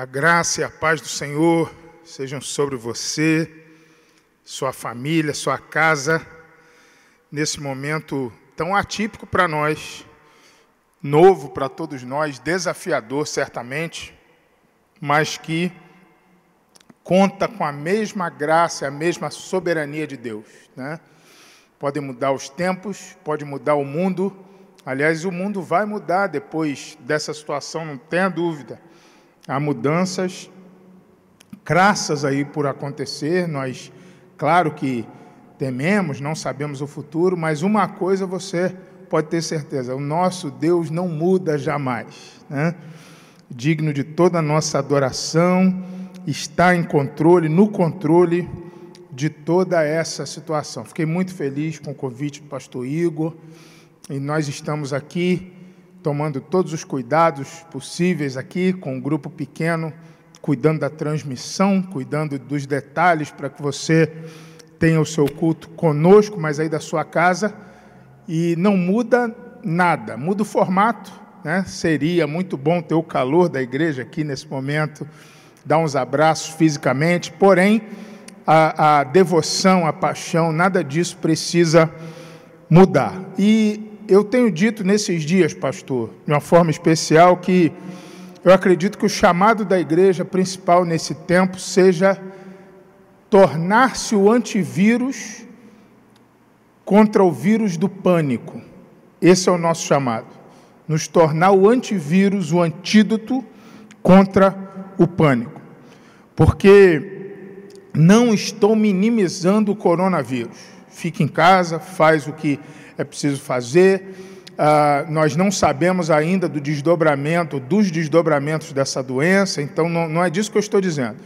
A graça e a paz do Senhor sejam sobre você, sua família, sua casa, nesse momento tão atípico para nós, novo para todos nós, desafiador certamente, mas que conta com a mesma graça, a mesma soberania de Deus. Né? Pode mudar os tempos, pode mudar o mundo. Aliás, o mundo vai mudar depois dessa situação, não tenha dúvida. Há mudanças crassas aí por acontecer. Nós, claro que tememos, não sabemos o futuro, mas uma coisa você pode ter certeza: o nosso Deus não muda jamais. Né? Digno de toda a nossa adoração está em controle, no controle de toda essa situação. Fiquei muito feliz com o convite do pastor Igor e nós estamos aqui tomando todos os cuidados possíveis aqui com um grupo pequeno, cuidando da transmissão, cuidando dos detalhes para que você tenha o seu culto conosco, mas aí da sua casa e não muda nada, muda o formato, né? Seria muito bom ter o calor da igreja aqui nesse momento dar uns abraços fisicamente, porém, a, a devoção, a paixão, nada disso precisa mudar. E eu tenho dito nesses dias, pastor, de uma forma especial, que eu acredito que o chamado da igreja principal nesse tempo seja tornar-se o antivírus contra o vírus do pânico. Esse é o nosso chamado. Nos tornar o antivírus, o antídoto contra o pânico, porque não estou minimizando o coronavírus. Fique em casa, faz o que é preciso fazer. Uh, nós não sabemos ainda do desdobramento, dos desdobramentos dessa doença, então não, não é disso que eu estou dizendo.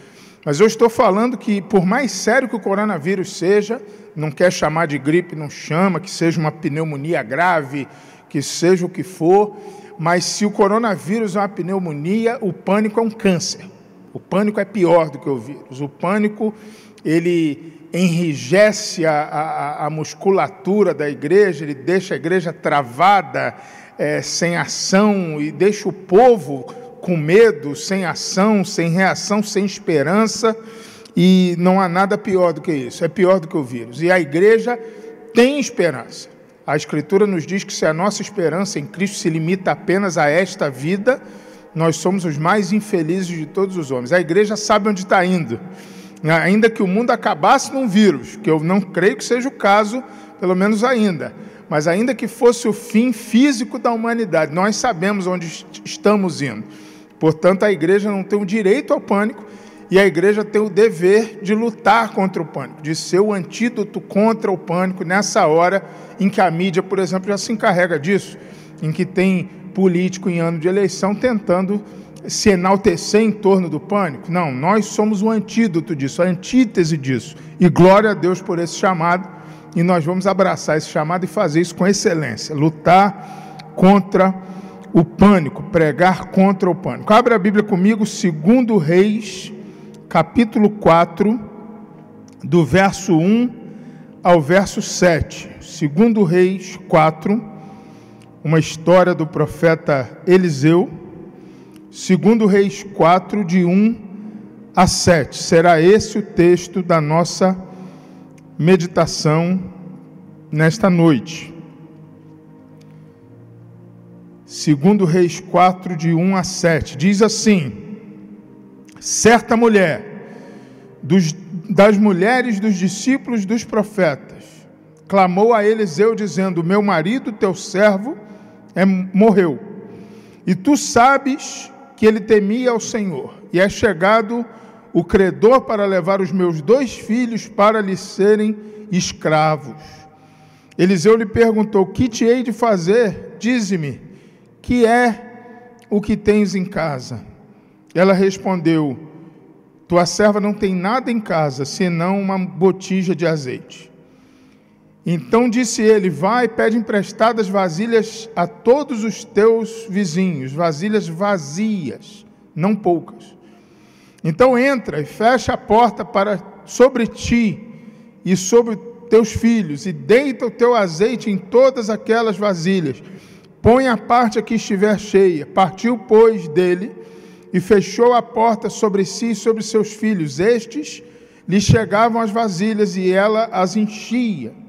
Mas eu estou falando que, por mais sério que o coronavírus seja, não quer chamar de gripe, não chama, que seja uma pneumonia grave, que seja o que for, mas se o coronavírus é uma pneumonia, o pânico é um câncer. O pânico é pior do que o vírus. O pânico, ele enrijece a, a, a musculatura da igreja, ele deixa a igreja travada, é, sem ação, e deixa o povo com medo, sem ação, sem reação, sem esperança, e não há nada pior do que isso, é pior do que o vírus. E a igreja tem esperança. A Escritura nos diz que se a nossa esperança em Cristo se limita apenas a esta vida, nós somos os mais infelizes de todos os homens. A igreja sabe onde está indo. Ainda que o mundo acabasse num vírus, que eu não creio que seja o caso, pelo menos ainda, mas ainda que fosse o fim físico da humanidade, nós sabemos onde estamos indo. Portanto, a igreja não tem o direito ao pânico e a igreja tem o dever de lutar contra o pânico, de ser o antídoto contra o pânico nessa hora em que a mídia, por exemplo, já se encarrega disso, em que tem político em ano de eleição tentando se enaltecer em torno do pânico. Não, nós somos o antídoto disso, a antítese disso. E glória a Deus por esse chamado, e nós vamos abraçar esse chamado e fazer isso com excelência, lutar contra o pânico, pregar contra o pânico. Abra a Bíblia comigo, segundo Reis, capítulo 4, do verso 1 ao verso 7. Segundo Reis 4, uma história do profeta Eliseu, segundo Reis 4, de 1 a 7. Será esse o texto da nossa meditação nesta noite. Segundo Reis 4, de 1 a 7. Diz assim: certa mulher, dos, das mulheres dos discípulos dos profetas, clamou a Eliseu, dizendo: Meu marido, teu servo, é, morreu. E tu sabes que ele temia ao Senhor, e é chegado o credor para levar os meus dois filhos para lhe serem escravos. Eliseu lhe perguntou: Que te hei de fazer? Dize-me, que é o que tens em casa? Ela respondeu: Tua serva não tem nada em casa, senão uma botija de azeite. Então disse ele: Vai, pede emprestadas vasilhas a todos os teus vizinhos, vasilhas vazias, não poucas. Então entra e fecha a porta para sobre ti e sobre teus filhos, e deita o teu azeite em todas aquelas vasilhas. Põe a parte a que estiver cheia. Partiu, pois, dele e fechou a porta sobre si e sobre seus filhos. Estes lhe chegavam as vasilhas e ela as enchia.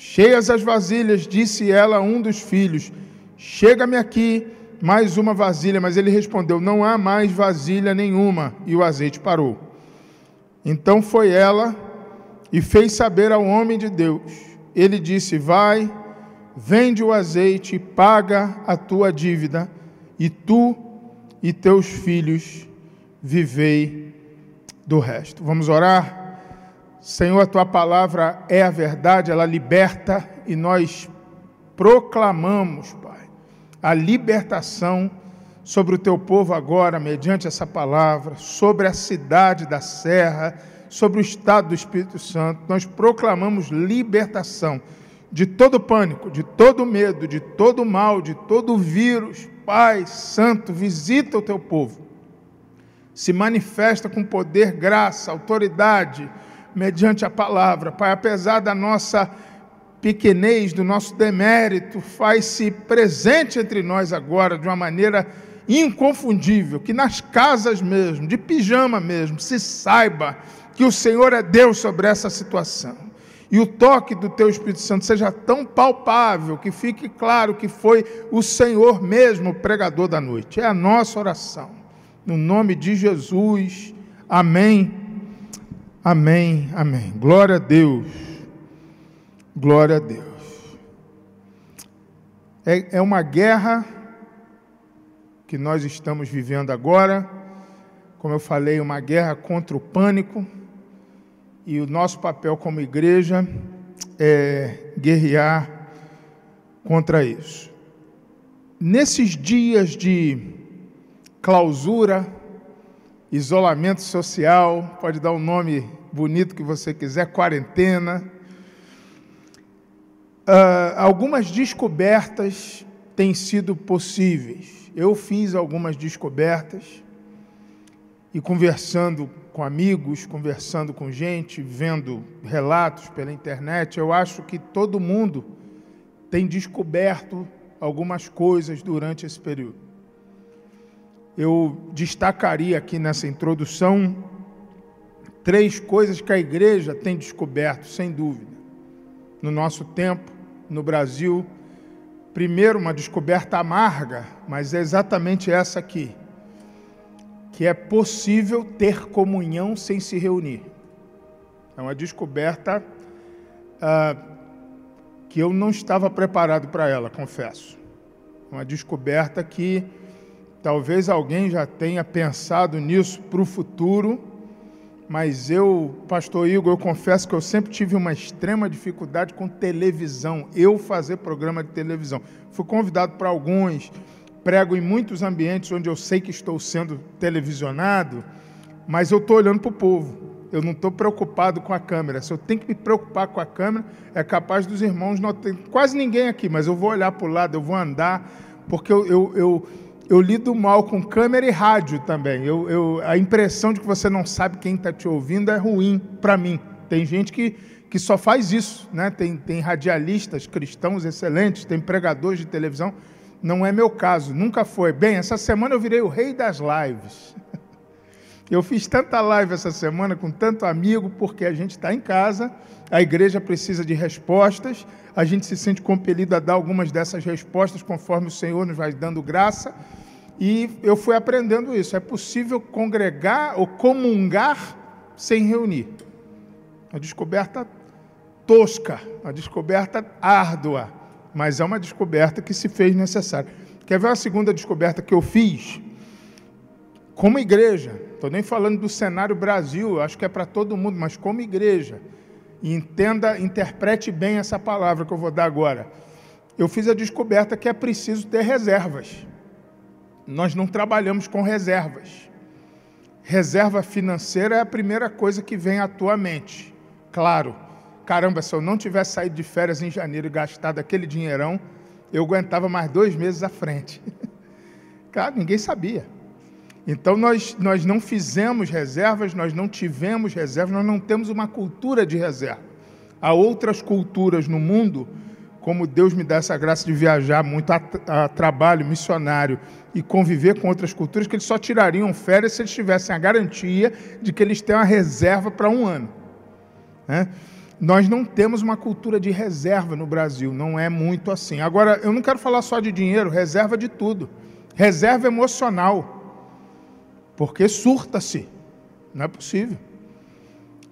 Cheias as vasilhas, disse ela a um dos filhos: Chega-me aqui mais uma vasilha. Mas ele respondeu: Não há mais vasilha nenhuma. E o azeite parou. Então foi ela e fez saber ao homem de Deus. Ele disse: Vai, vende o azeite paga a tua dívida, e tu e teus filhos vivei do resto. Vamos orar? Senhor, a tua palavra é a verdade, ela liberta e nós proclamamos, Pai, a libertação sobre o teu povo agora, mediante essa palavra, sobre a cidade da Serra, sobre o estado do Espírito Santo. Nós proclamamos libertação de todo pânico, de todo medo, de todo mal, de todo vírus. Pai Santo, visita o teu povo. Se manifesta com poder, graça, autoridade, mediante a palavra. Pai, apesar da nossa pequenez, do nosso demérito, faz-se presente entre nós agora de uma maneira inconfundível, que nas casas mesmo, de pijama mesmo, se saiba que o Senhor é Deus sobre essa situação e o toque do teu Espírito Santo seja tão palpável que fique claro que foi o Senhor mesmo o pregador da noite. É a nossa oração. No nome de Jesus. Amém. Amém. Amém. Glória a Deus. Glória a Deus. É, é uma guerra que nós estamos vivendo agora. Como eu falei, uma guerra contra o pânico e o nosso papel como igreja é guerrear contra isso. Nesses dias de clausura, isolamento social, pode dar o um nome bonito que você quiser, quarentena, uh, algumas descobertas têm sido possíveis. Eu fiz algumas descobertas e conversando com amigos, conversando com gente, vendo relatos pela internet, eu acho que todo mundo tem descoberto algumas coisas durante esse período. Eu destacaria aqui nessa introdução três coisas que a igreja tem descoberto, sem dúvida, no nosso tempo, no Brasil. Primeiro, uma descoberta amarga, mas é exatamente essa aqui que é possível ter comunhão sem se reunir. É uma descoberta ah, que eu não estava preparado para ela, confesso. Uma descoberta que talvez alguém já tenha pensado nisso para o futuro, mas eu, pastor Igor, eu confesso que eu sempre tive uma extrema dificuldade com televisão, eu fazer programa de televisão. Fui convidado para alguns, prego em muitos ambientes onde eu sei que estou sendo televisionado, mas eu estou olhando para o povo. Eu não estou preocupado com a câmera. Se eu tenho que me preocupar com a câmera, é capaz dos irmãos não ter quase ninguém aqui, mas eu vou olhar para o lado, eu vou andar, porque eu, eu, eu, eu lido mal com câmera e rádio também. Eu, eu, a impressão de que você não sabe quem está te ouvindo é ruim para mim. Tem gente que, que só faz isso, né? Tem, tem radialistas cristãos excelentes, tem pregadores de televisão não é meu caso, nunca foi. Bem, essa semana eu virei o rei das lives. Eu fiz tanta live essa semana com tanto amigo, porque a gente está em casa, a igreja precisa de respostas, a gente se sente compelido a dar algumas dessas respostas conforme o Senhor nos vai dando graça. E eu fui aprendendo isso. É possível congregar ou comungar sem reunir. Uma descoberta tosca, uma descoberta árdua mas é uma descoberta que se fez necessária. Quer ver a segunda descoberta que eu fiz? Como igreja, estou nem falando do cenário Brasil, acho que é para todo mundo, mas como igreja, entenda, interprete bem essa palavra que eu vou dar agora. Eu fiz a descoberta que é preciso ter reservas. Nós não trabalhamos com reservas. Reserva financeira é a primeira coisa que vem à tua mente. Claro, caramba, se eu não tivesse saído de férias em janeiro e gastado aquele dinheirão, eu aguentava mais dois meses à frente. Cara, ninguém sabia. Então nós, nós não fizemos reservas, nós não tivemos reservas, nós não temos uma cultura de reserva. Há outras culturas no mundo como Deus me dá essa graça de viajar muito a, a, trabalho missionário e conviver com outras culturas, que eles só tirariam férias se eles tivessem a garantia de que eles têm uma reserva para um ano. Né? Nós não temos uma cultura de reserva no Brasil, não é muito assim. Agora, eu não quero falar só de dinheiro, reserva de tudo. Reserva emocional. Porque surta-se. Não é possível.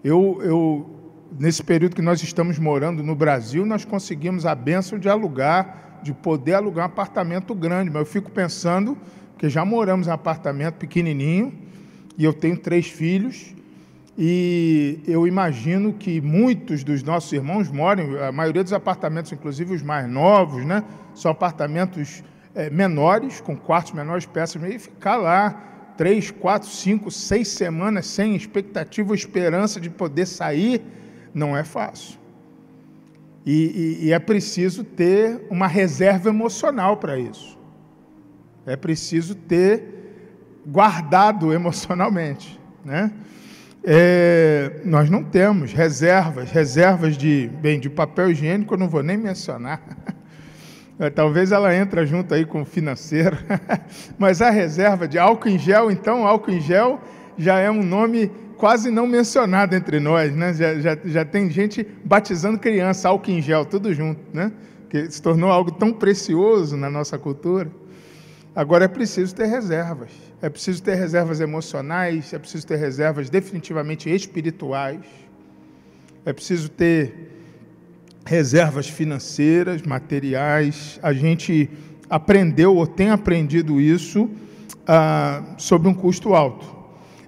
Eu, eu, nesse período que nós estamos morando no Brasil, nós conseguimos a benção de alugar, de poder alugar um apartamento grande. Mas eu fico pensando que já moramos em um apartamento pequenininho e eu tenho três filhos. E eu imagino que muitos dos nossos irmãos moram, a maioria dos apartamentos, inclusive os mais novos, né, são apartamentos é, menores, com quartos menores, peças, e ficar lá três, quatro, cinco, seis semanas sem expectativa ou esperança de poder sair, não é fácil. E, e, e é preciso ter uma reserva emocional para isso. É preciso ter guardado emocionalmente, né? É, nós não temos reservas, reservas de, bem, de papel higiênico eu não vou nem mencionar. É, talvez ela entre junto aí com o financeiro. Mas a reserva de álcool em gel, então, álcool em gel já é um nome quase não mencionado entre nós, né? Já, já, já tem gente batizando criança, álcool em gel, tudo junto, né? Que se tornou algo tão precioso na nossa cultura. Agora é preciso ter reservas. É preciso ter reservas emocionais, é preciso ter reservas definitivamente espirituais. É preciso ter reservas financeiras, materiais. A gente aprendeu ou tem aprendido isso ah, sob um custo alto.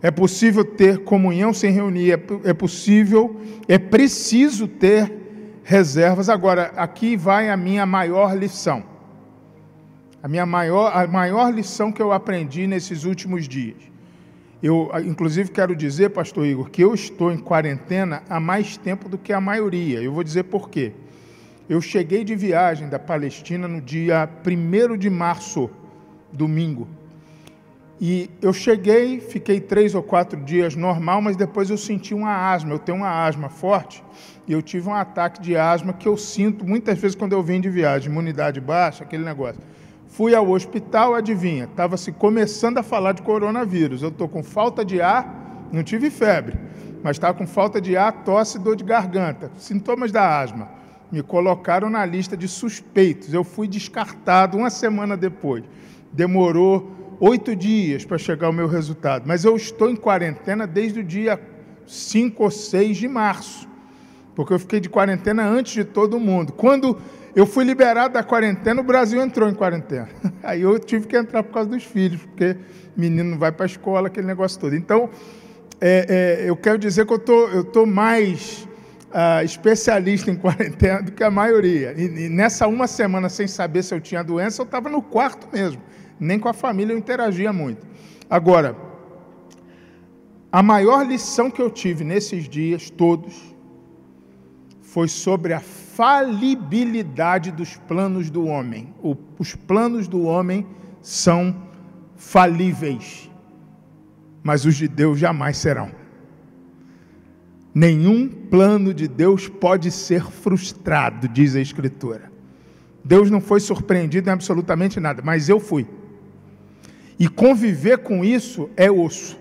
É possível ter comunhão sem reunir, é, é possível, é preciso ter reservas. Agora, aqui vai a minha maior lição. A minha maior, a maior lição que eu aprendi nesses últimos dias. Eu, inclusive, quero dizer, pastor Igor, que eu estou em quarentena há mais tempo do que a maioria. Eu vou dizer por quê. Eu cheguei de viagem da Palestina no dia 1 de março, domingo. E eu cheguei, fiquei três ou quatro dias normal, mas depois eu senti uma asma. Eu tenho uma asma forte e eu tive um ataque de asma que eu sinto muitas vezes quando eu vim de viagem, imunidade baixa, aquele negócio. Fui ao hospital, adivinha, estava se começando a falar de coronavírus. Eu estou com falta de ar, não tive febre, mas estava com falta de ar, tosse e dor de garganta, sintomas da asma. Me colocaram na lista de suspeitos. Eu fui descartado uma semana depois. Demorou oito dias para chegar o meu resultado. Mas eu estou em quarentena desde o dia 5 ou 6 de março, porque eu fiquei de quarentena antes de todo mundo. Quando eu fui liberado da quarentena, o Brasil entrou em quarentena. Aí eu tive que entrar por causa dos filhos, porque menino não vai para a escola, aquele negócio todo. Então, é, é, eu quero dizer que eu tô, estou mais uh, especialista em quarentena do que a maioria. E, e, nessa uma semana, sem saber se eu tinha doença, eu estava no quarto mesmo. Nem com a família eu interagia muito. Agora, a maior lição que eu tive nesses dias todos foi sobre a falibilidade dos planos do homem. O, os planos do homem são falíveis, mas os de Deus jamais serão. Nenhum plano de Deus pode ser frustrado, diz a Escritura. Deus não foi surpreendido em absolutamente nada, mas eu fui. E conviver com isso é osso.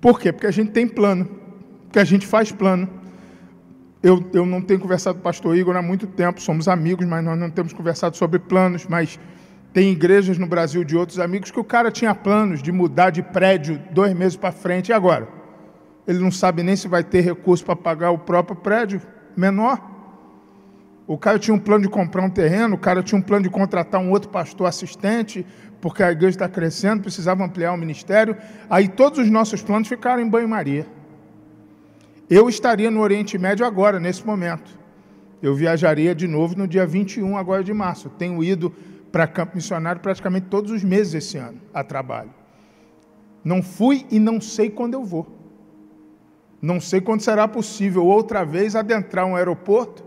Por quê? Porque a gente tem plano, porque a gente faz plano eu, eu não tenho conversado com o pastor Igor há muito tempo, somos amigos, mas nós não temos conversado sobre planos, mas tem igrejas no Brasil de outros amigos que o cara tinha planos de mudar de prédio dois meses para frente, e agora? Ele não sabe nem se vai ter recurso para pagar o próprio prédio menor. O cara tinha um plano de comprar um terreno, o cara tinha um plano de contratar um outro pastor assistente, porque a igreja está crescendo, precisava ampliar o ministério. Aí todos os nossos planos ficaram em banho-maria. Eu estaria no Oriente Médio agora, nesse momento. Eu viajaria de novo no dia 21 agora de março. tenho ido para campo missionário praticamente todos os meses esse ano, a trabalho. Não fui e não sei quando eu vou. Não sei quando será possível outra vez adentrar um aeroporto,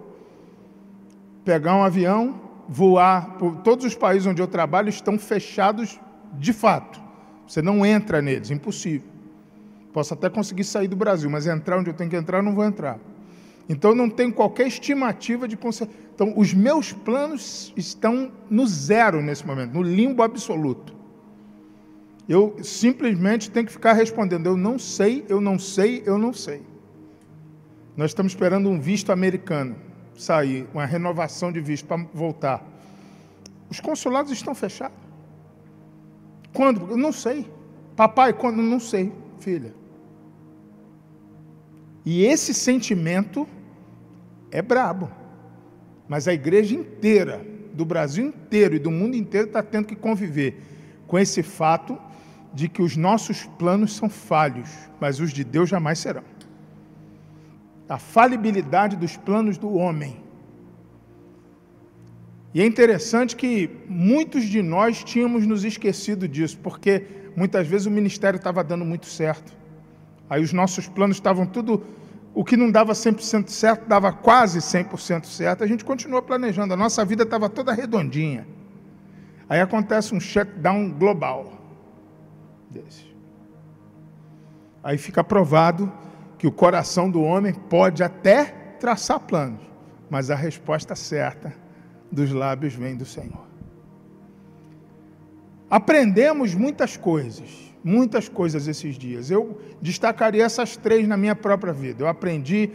pegar um avião, voar. Por todos os países onde eu trabalho estão fechados de fato. Você não entra neles, impossível. Posso até conseguir sair do Brasil, mas entrar onde eu tenho que entrar, não vou entrar. Então não tenho qualquer estimativa de consertar. Então os meus planos estão no zero nesse momento, no limbo absoluto. Eu simplesmente tenho que ficar respondendo: eu não sei, eu não sei, eu não sei. Nós estamos esperando um visto americano sair, uma renovação de visto para voltar. Os consulados estão fechados. Quando? Eu não sei. Papai, quando? Não sei, filha. E esse sentimento é brabo. Mas a igreja inteira, do Brasil inteiro e do mundo inteiro, está tendo que conviver com esse fato de que os nossos planos são falhos, mas os de Deus jamais serão. A falibilidade dos planos do homem. E é interessante que muitos de nós tínhamos nos esquecido disso, porque muitas vezes o ministério estava dando muito certo. Aí os nossos planos estavam tudo. O que não dava 100% certo, dava quase 100% certo. A gente continuou planejando, a nossa vida estava toda redondinha. Aí acontece um shutdown global desse. Aí fica provado que o coração do homem pode até traçar planos, mas a resposta certa dos lábios vem do Senhor. Aprendemos muitas coisas, muitas coisas esses dias. Eu destacaria essas três na minha própria vida. Eu aprendi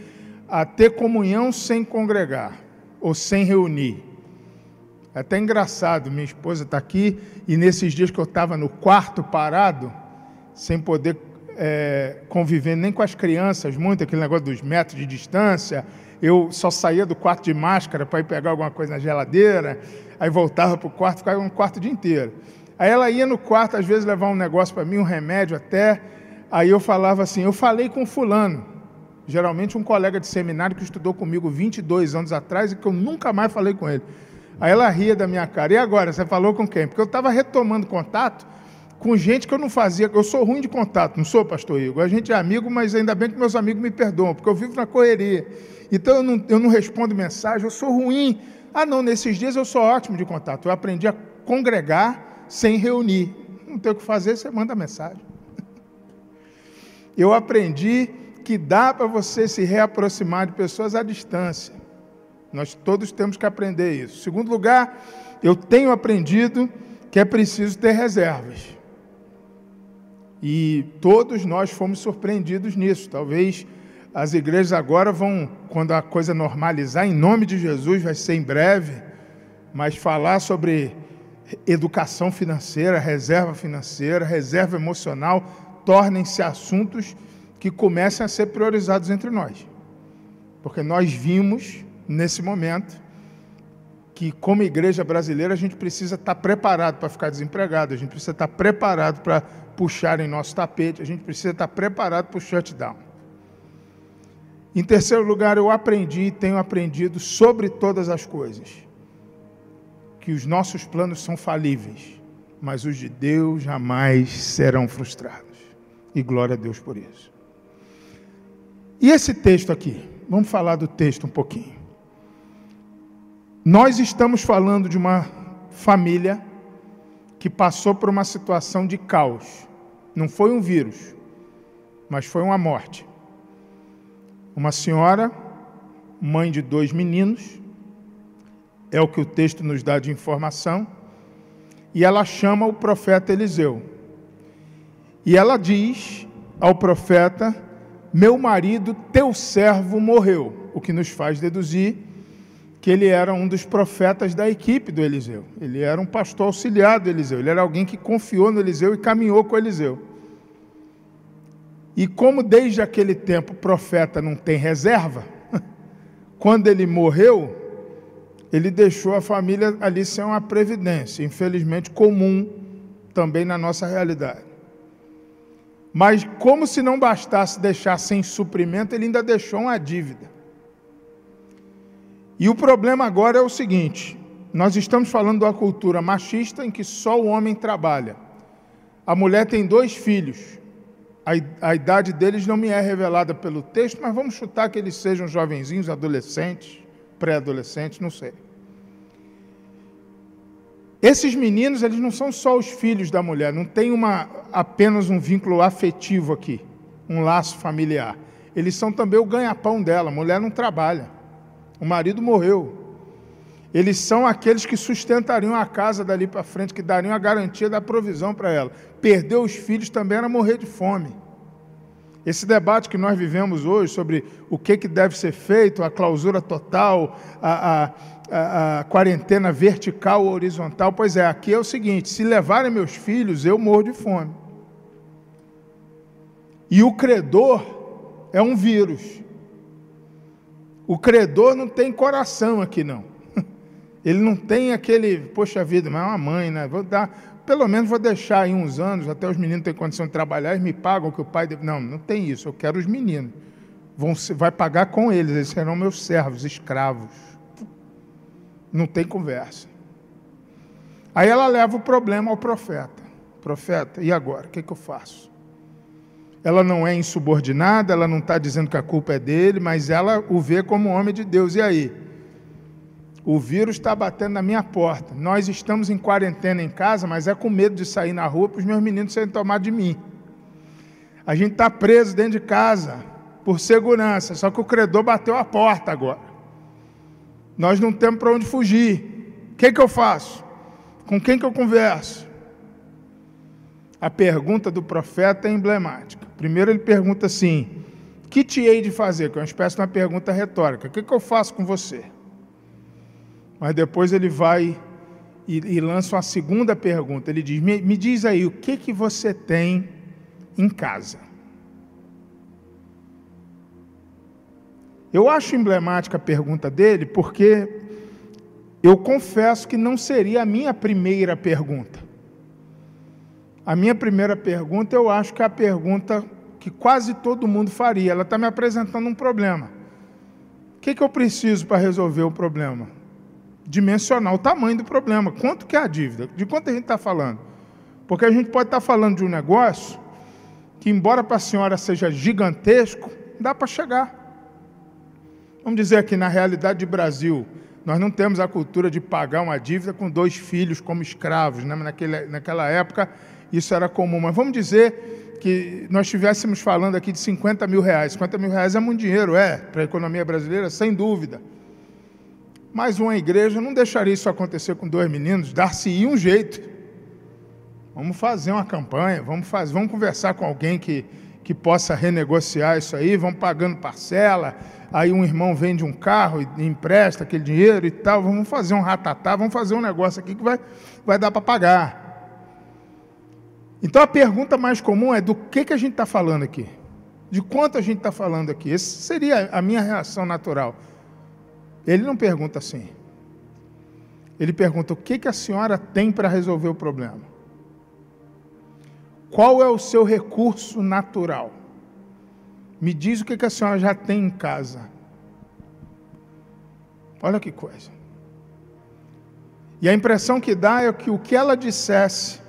a ter comunhão sem congregar ou sem reunir. É até engraçado, minha esposa está aqui e nesses dias que eu estava no quarto parado, sem poder é, conviver nem com as crianças, muito aquele negócio dos metros de distância, eu só saía do quarto de máscara para ir pegar alguma coisa na geladeira, aí voltava para o quarto, ficava no quarto o dia inteiro. Aí ela ia no quarto, às vezes, levar um negócio para mim, um remédio até. Aí eu falava assim: eu falei com fulano, geralmente um colega de seminário que estudou comigo 22 anos atrás e que eu nunca mais falei com ele. Aí ela ria da minha cara. E agora, você falou com quem? Porque eu estava retomando contato com gente que eu não fazia. Eu sou ruim de contato, não sou, pastor Igor? A gente é amigo, mas ainda bem que meus amigos me perdoam, porque eu vivo na correria. Então eu não, eu não respondo mensagem, eu sou ruim. Ah, não, nesses dias eu sou ótimo de contato. Eu aprendi a congregar sem reunir. Não tem o que fazer, você manda mensagem. Eu aprendi que dá para você se reaproximar de pessoas à distância. Nós todos temos que aprender isso. Segundo lugar, eu tenho aprendido que é preciso ter reservas. E todos nós fomos surpreendidos nisso. Talvez as igrejas agora vão, quando a coisa normalizar, em nome de Jesus, vai ser em breve, mas falar sobre educação financeira, reserva financeira, reserva emocional, tornem-se assuntos que começam a ser priorizados entre nós. Porque nós vimos, nesse momento, que como igreja brasileira a gente precisa estar preparado para ficar desempregado, a gente precisa estar preparado para puxar em nosso tapete, a gente precisa estar preparado para o shutdown. Em terceiro lugar, eu aprendi e tenho aprendido sobre todas as coisas que os nossos planos são falíveis, mas os de Deus jamais serão frustrados. E glória a Deus por isso. E esse texto aqui? Vamos falar do texto um pouquinho. Nós estamos falando de uma família que passou por uma situação de caos. Não foi um vírus, mas foi uma morte. Uma senhora, mãe de dois meninos, é o que o texto nos dá de informação, e ela chama o profeta Eliseu. E ela diz ao profeta: Meu marido, teu servo, morreu. O que nos faz deduzir que ele era um dos profetas da equipe do Eliseu. Ele era um pastor auxiliar do Eliseu. Ele era alguém que confiou no Eliseu e caminhou com Eliseu. E como desde aquele tempo o profeta não tem reserva, quando ele morreu, ele deixou a família ali sem uma previdência, infelizmente comum também na nossa realidade. Mas como se não bastasse deixar sem suprimento, ele ainda deixou uma dívida. E o problema agora é o seguinte: nós estamos falando de uma cultura machista em que só o homem trabalha. A mulher tem dois filhos, a, idade deles não me é revelada pelo texto, mas vamos chutar que eles sejam jovenzinhos, adolescentes, pré-adolescentes, não sei. Esses meninos, eles não são só os filhos da mulher, não tem uma, apenas um vínculo afetivo aqui, um laço familiar. eles são também o ganha-pão dela. A mulher não trabalha, o marido morreu. Eles são aqueles que sustentariam a casa dali para frente, que dariam a garantia da provisão para ela. Perder os filhos também era morrer de fome. Esse debate que nós vivemos hoje sobre o que, que deve ser feito, a clausura total, a, a, a, a quarentena vertical ou horizontal, pois é, aqui é o seguinte: se levarem meus filhos, eu morro de fome. E o credor é um vírus. O credor não tem coração aqui, não. Ele não tem aquele, poxa vida, mas é uma mãe, né? Vou dar, pelo menos vou deixar aí uns anos, até os meninos têm condição de trabalhar, eles me pagam que o pai deve. Não, não tem isso. Eu quero os meninos. Vão, vai pagar com eles, eles serão meus servos, escravos. Não tem conversa. Aí ela leva o problema ao profeta. Profeta, e agora? O que, que eu faço? Ela não é insubordinada, ela não está dizendo que a culpa é dele, mas ela o vê como homem de Deus. E aí? O vírus está batendo na minha porta. Nós estamos em quarentena em casa, mas é com medo de sair na rua para os meus meninos serem tomados de mim. A gente está preso dentro de casa por segurança, só que o credor bateu a porta agora. Nós não temos para onde fugir. O que, que eu faço? Com quem que eu converso? A pergunta do profeta é emblemática. Primeiro ele pergunta assim: que te hei de fazer? Que é uma espécie de uma pergunta retórica. O que, que eu faço com você? Mas depois ele vai e, e lança uma segunda pergunta. Ele diz: me, me diz aí, o que, que você tem em casa? Eu acho emblemática a pergunta dele, porque eu confesso que não seria a minha primeira pergunta. A minha primeira pergunta, eu acho que é a pergunta que quase todo mundo faria. Ela está me apresentando um problema. O que, que eu preciso para resolver o problema? dimensionar o tamanho do problema. Quanto que é a dívida? De quanto a gente está falando? Porque a gente pode estar tá falando de um negócio que, embora para a senhora seja gigantesco, dá para chegar. Vamos dizer que na realidade do Brasil, nós não temos a cultura de pagar uma dívida com dois filhos como escravos. Né? Naquele, naquela época, isso era comum. Mas vamos dizer que nós estivéssemos falando aqui de 50 mil reais. 50 mil reais é muito dinheiro, é, para a economia brasileira, sem dúvida. Mas uma igreja não deixaria isso acontecer com dois meninos, dar-se um jeito. Vamos fazer uma campanha, vamos, fazer, vamos conversar com alguém que, que possa renegociar isso aí, vamos pagando parcela, aí um irmão vende um carro e empresta aquele dinheiro e tal, vamos fazer um ratatá, vamos fazer um negócio aqui que vai, vai dar para pagar. Então a pergunta mais comum é do que, que a gente está falando aqui? De quanto a gente está falando aqui? Essa seria a minha reação natural. Ele não pergunta assim. Ele pergunta: o que, que a senhora tem para resolver o problema? Qual é o seu recurso natural? Me diz o que, que a senhora já tem em casa. Olha que coisa. E a impressão que dá é que o que ela dissesse,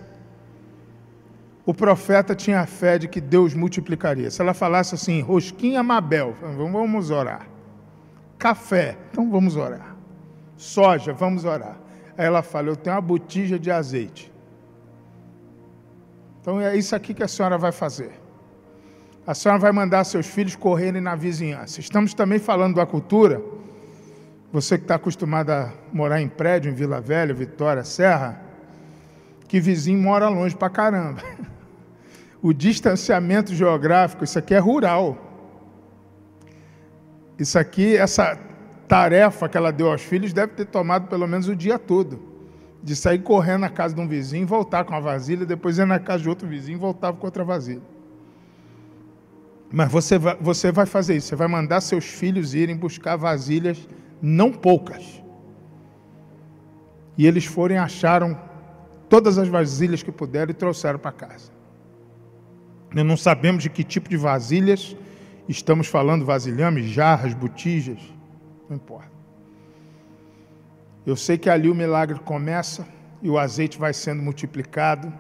o profeta tinha a fé de que Deus multiplicaria. Se ela falasse assim, rosquinha Mabel, vamos orar café, então vamos orar. Soja, vamos orar. Aí ela fala: Eu tenho uma botija de azeite. Então é isso aqui que a senhora vai fazer. A senhora vai mandar seus filhos correrem na vizinhança. Estamos também falando da cultura. Você que está acostumado a morar em prédio, em Vila Velha, Vitória, Serra, que vizinho mora longe pra caramba. O distanciamento geográfico, isso aqui é rural. Isso aqui, essa tarefa que ela deu aos filhos, deve ter tomado pelo menos o dia todo. De sair correndo na casa de um vizinho, voltar com a vasilha, depois ir na casa de outro vizinho voltar com outra vasilha. Mas você vai, você vai fazer isso, você vai mandar seus filhos irem buscar vasilhas, não poucas. E eles foram e acharam todas as vasilhas que puderam e trouxeram para casa. Nós não sabemos de que tipo de vasilhas Estamos falando vasilhames, jarras, botijas, não importa. Eu sei que ali o milagre começa e o azeite vai sendo multiplicado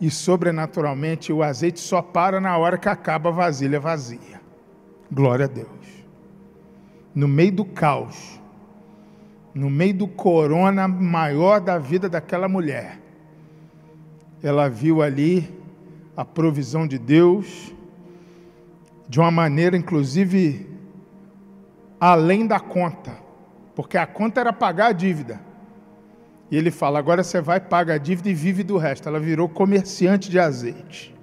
e sobrenaturalmente o azeite só para na hora que acaba a vasilha vazia. Glória a Deus. No meio do caos, no meio do corona maior da vida daquela mulher, ela viu ali a provisão de Deus de uma maneira, inclusive, além da conta, porque a conta era pagar a dívida. E ele fala: agora você vai pagar a dívida e vive do resto. Ela virou comerciante de azeite.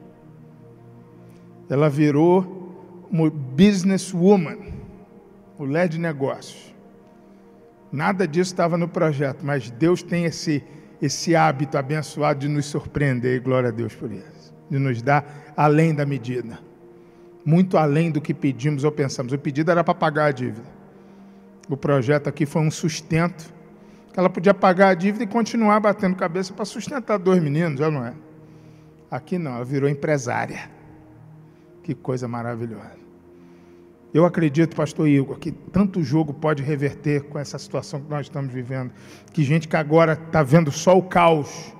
Ela virou businesswoman, mulher de negócios. Nada disso estava no projeto, mas Deus tem esse, esse hábito abençoado de nos surpreender, e glória a Deus por isso, de nos dar além da medida, muito além do que pedimos ou pensamos. O pedido era para pagar a dívida. O projeto aqui foi um sustento, ela podia pagar a dívida e continuar batendo cabeça para sustentar dois meninos, já não é? Aqui não, ela virou empresária. Que coisa maravilhosa. Eu acredito, pastor Igor, que tanto jogo pode reverter com essa situação que nós estamos vivendo, que gente que agora está vendo só o caos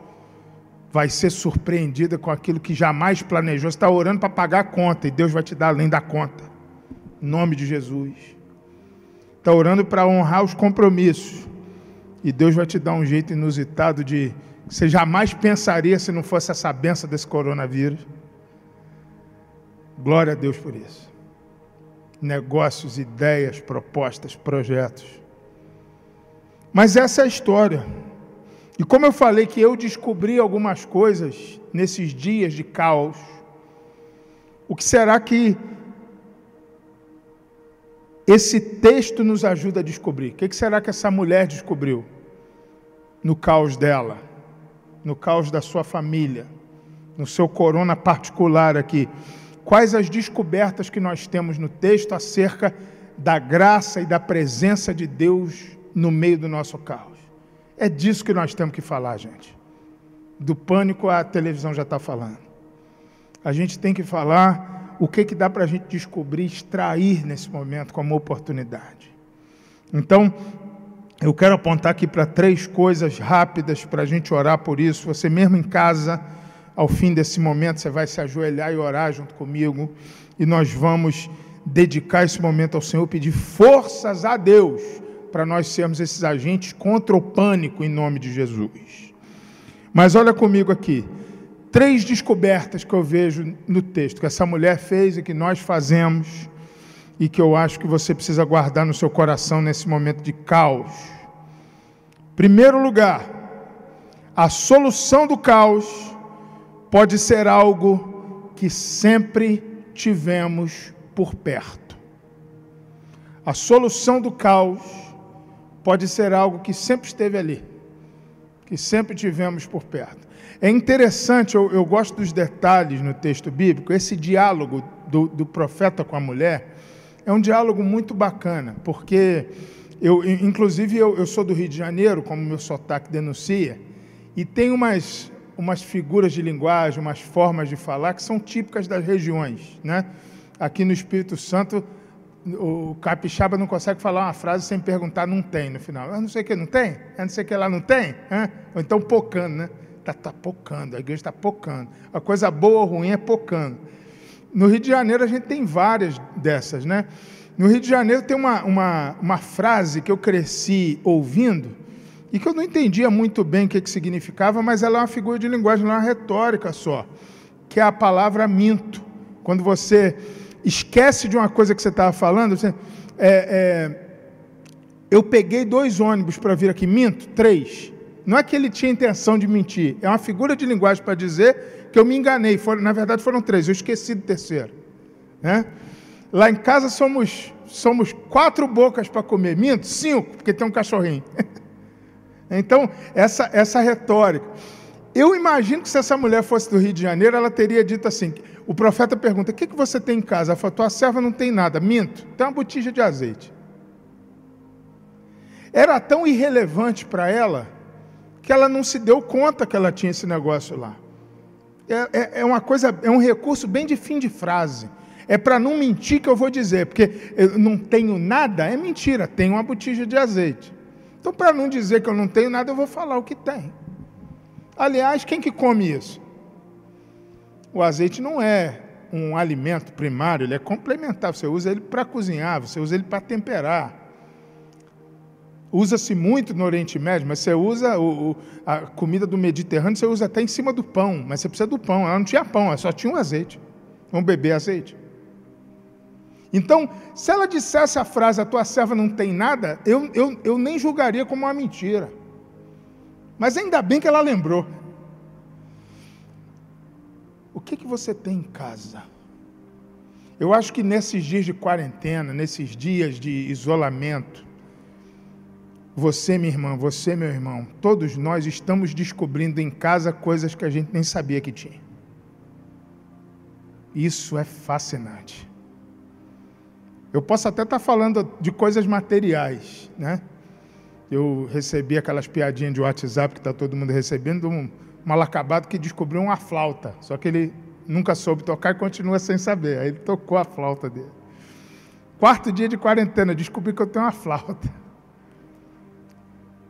vai ser surpreendida com aquilo que jamais planejou. Você está orando para pagar a conta e Deus vai te dar além da conta. Em nome de Jesus. Está orando para honrar os compromissos. E Deus vai te dar um jeito inusitado de você jamais pensaria se não fosse essa benção desse coronavírus. Glória a Deus por isso negócios, ideias, propostas, projetos. Mas essa é a história. E como eu falei que eu descobri algumas coisas nesses dias de caos, o que será que esse texto nos ajuda a descobrir? O que será que essa mulher descobriu no caos dela, no caos da sua família, no seu corona particular aqui? quais as descobertas que nós temos no texto acerca da graça e da presença de Deus no meio do nosso caos. É disso que nós temos que falar, gente. Do pânico a televisão já está falando. A gente tem que falar o que, que dá para a gente descobrir, extrair nesse momento como oportunidade. Então, eu quero apontar aqui para três coisas rápidas para a gente orar por isso. Você mesmo em casa ao fim desse momento, você vai se ajoelhar e orar junto comigo, e nós vamos dedicar esse momento ao Senhor, pedir forças a Deus para nós sermos esses agentes contra o pânico em nome de Jesus. Mas olha comigo aqui, três descobertas que eu vejo no texto que essa mulher fez e que nós fazemos e que eu acho que você precisa guardar no seu coração nesse momento de caos. Primeiro lugar, a solução do caos pode ser algo que sempre tivemos por perto. A solução do caos pode ser algo que sempre esteve ali, que sempre tivemos por perto. É interessante, eu, eu gosto dos detalhes no texto bíblico, esse diálogo do, do profeta com a mulher é um diálogo muito bacana, porque eu, inclusive, eu, eu sou do Rio de Janeiro, como meu sotaque denuncia, e tem umas, umas figuras de linguagem, umas formas de falar que são típicas das regiões. Né? Aqui no Espírito Santo, o capixaba não consegue falar uma frase sem perguntar não tem no final. Eu não sei o que não tem? Eu não sei o que lá não tem? Ou então pocando, né? Está tá pocando, a igreja está pocando. A coisa boa ou ruim é pocando. No Rio de Janeiro a gente tem várias dessas, né? No Rio de Janeiro tem uma, uma, uma frase que eu cresci ouvindo, e que eu não entendia muito bem o que, que significava, mas ela é uma figura de linguagem, não é uma retórica só, que é a palavra minto. Quando você esquece de uma coisa que você estava falando, você, é, é, eu peguei dois ônibus para vir aqui, minto, três. Não é que ele tinha intenção de mentir, é uma figura de linguagem para dizer que eu me enganei. Foram, na verdade, foram três, eu esqueci do terceiro. Né? Lá em casa somos, somos quatro bocas para comer, minto, cinco, porque tem um cachorrinho. Então, essa, essa retórica. Eu imagino que se essa mulher fosse do Rio de Janeiro, ela teria dito assim: o profeta pergunta, o que, que você tem em casa? Ela falou, tua serva não tem nada. Minto, tem uma botija de azeite. Era tão irrelevante para ela que ela não se deu conta que ela tinha esse negócio lá. É, é, é uma coisa, é um recurso bem de fim de frase. É para não mentir que eu vou dizer, porque eu não tenho nada, é mentira, tenho uma botija de azeite. Então, para não dizer que eu não tenho nada, eu vou falar o que tem. Aliás, quem que come isso? O azeite não é um alimento primário, ele é complementar. Você usa ele para cozinhar, você usa ele para temperar. Usa-se muito no Oriente Médio, mas você usa o, a comida do Mediterrâneo, você usa até em cima do pão, mas você precisa do pão. Ela não tinha pão, ela só tinha o um azeite. Vamos beber azeite. Então, se ela dissesse a frase, a tua serva não tem nada, eu, eu, eu nem julgaria como uma mentira. Mas ainda bem que ela lembrou. O que, que você tem em casa? Eu acho que nesses dias de quarentena, nesses dias de isolamento, você, minha irmã, você, meu irmão, todos nós estamos descobrindo em casa coisas que a gente nem sabia que tinha. Isso é fascinante. Eu posso até estar falando de coisas materiais, né? Eu recebi aquelas piadinhas de WhatsApp que está todo mundo recebendo, mal acabado que descobriu uma flauta, só que ele nunca soube tocar e continua sem saber. Aí ele tocou a flauta dele. Quarto dia de quarentena, descobri que eu tenho uma flauta.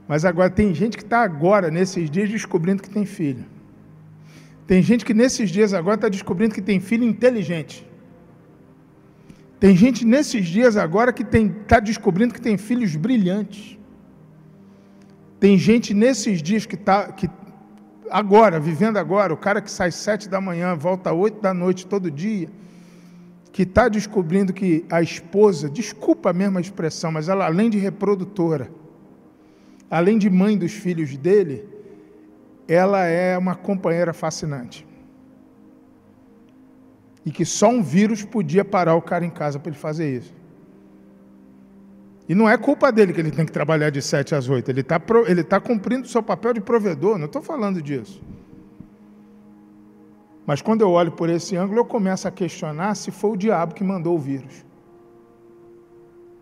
Mas agora tem gente que está agora, nesses dias, descobrindo que tem filho. Tem gente que nesses dias agora está descobrindo que tem filho inteligente. Tem gente nesses dias agora que está descobrindo que tem filhos brilhantes. Tem gente nesses dias que está que, agora, vivendo agora, o cara que sai sete da manhã, volta oito da noite todo dia, que está descobrindo que a esposa, desculpa a mesma expressão, mas ela, além de reprodutora, além de mãe dos filhos dele, ela é uma companheira fascinante. E que só um vírus podia parar o cara em casa para ele fazer isso. E não é culpa dele que ele tem que trabalhar de 7 às 8. Ele está ele tá cumprindo o seu papel de provedor, não estou falando disso. Mas quando eu olho por esse ângulo, eu começo a questionar se foi o diabo que mandou o vírus.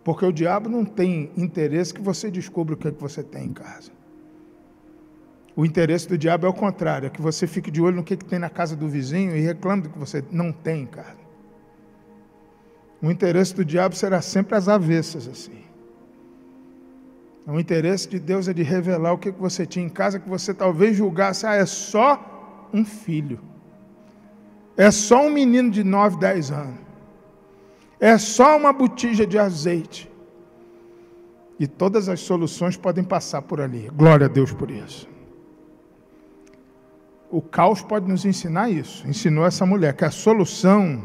Porque o diabo não tem interesse que você descubra o que, é que você tem em casa. O interesse do diabo é o contrário, é que você fique de olho no que, que tem na casa do vizinho e reclame do que você não tem em casa. O interesse do diabo será sempre as avessas assim. O interesse de Deus é de revelar o que, que você tinha em casa que você talvez julgasse, ah, é só um filho. É só um menino de 9, 10 anos. É só uma botija de azeite. E todas as soluções podem passar por ali. Glória a Deus por isso. O caos pode nos ensinar isso. Ensinou essa mulher que a solução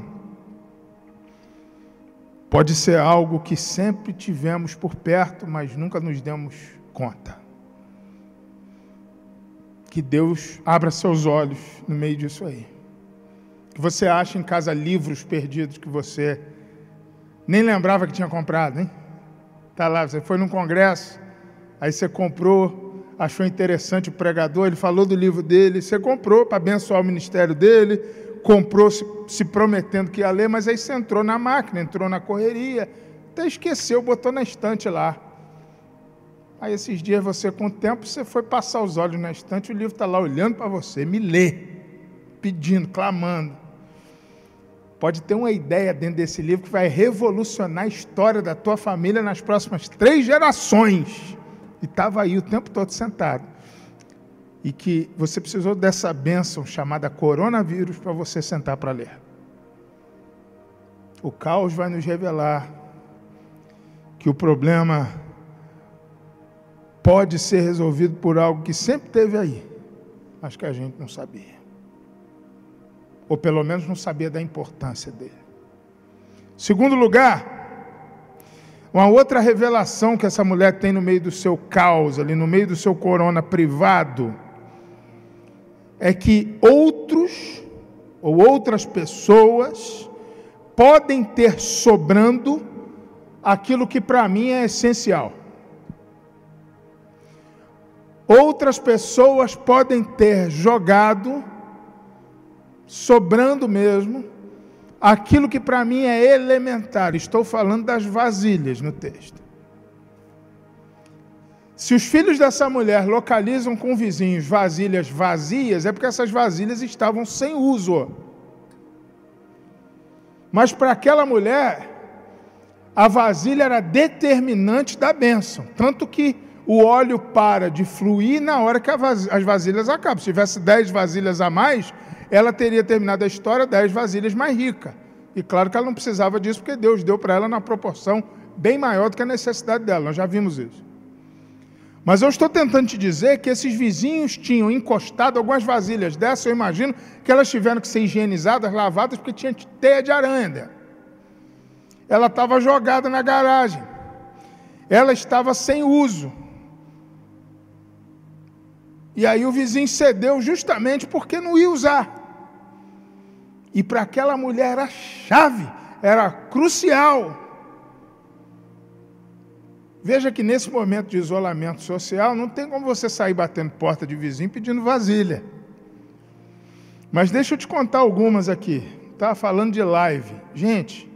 pode ser algo que sempre tivemos por perto, mas nunca nos demos conta. Que Deus abra seus olhos no meio disso aí. Que você ache em casa livros perdidos que você nem lembrava que tinha comprado, hein? Tá lá, você foi num congresso, aí você comprou, achou interessante o pregador, ele falou do livro dele, você comprou para abençoar o ministério dele, comprou se, se, prometendo que ia ler, mas aí você entrou na máquina, entrou na correria, até esqueceu, botou na estante lá. Aí esses dias você, com o tempo, você foi passar os olhos na estante, o livro está lá olhando para você, me lê, pedindo, clamando pode ter uma ideia dentro desse livro que vai revolucionar a história da tua família nas próximas três gerações. E estava aí o tempo todo sentado. E que você precisou dessa bênção chamada coronavírus para você sentar para ler. O caos vai nos revelar que o problema pode ser resolvido por algo que sempre teve aí, mas que a gente não sabia ou pelo menos não sabia da importância dele. Segundo lugar, uma outra revelação que essa mulher tem no meio do seu caos, ali no meio do seu corona privado, é que outros ou outras pessoas podem ter sobrando aquilo que para mim é essencial. Outras pessoas podem ter jogado sobrando mesmo, aquilo que para mim é elementar. Estou falando das vasilhas no texto. Se os filhos dessa mulher localizam com vizinhos vasilhas vazias, é porque essas vasilhas estavam sem uso. Mas para aquela mulher, a vasilha era determinante da bênção. Tanto que o óleo para de fluir na hora que as vasilhas acabam. Se tivesse dez vasilhas a mais, ela teria terminado a história dez vasilhas mais rica. E claro que ela não precisava disso, porque Deus deu para ela na proporção bem maior do que a necessidade dela. Nós já vimos isso. Mas eu estou tentando te dizer que esses vizinhos tinham encostado algumas vasilhas dessas, eu imagino que elas tiveram que ser higienizadas, lavadas, porque tinha teia de aranha dela. ela estava jogada na garagem. Ela estava sem uso. E aí o vizinho cedeu justamente porque não ia usar. E para aquela mulher era chave, era crucial. Veja que nesse momento de isolamento social, não tem como você sair batendo porta de vizinho pedindo vasilha. Mas deixa eu te contar algumas aqui. Estava falando de live. Gente,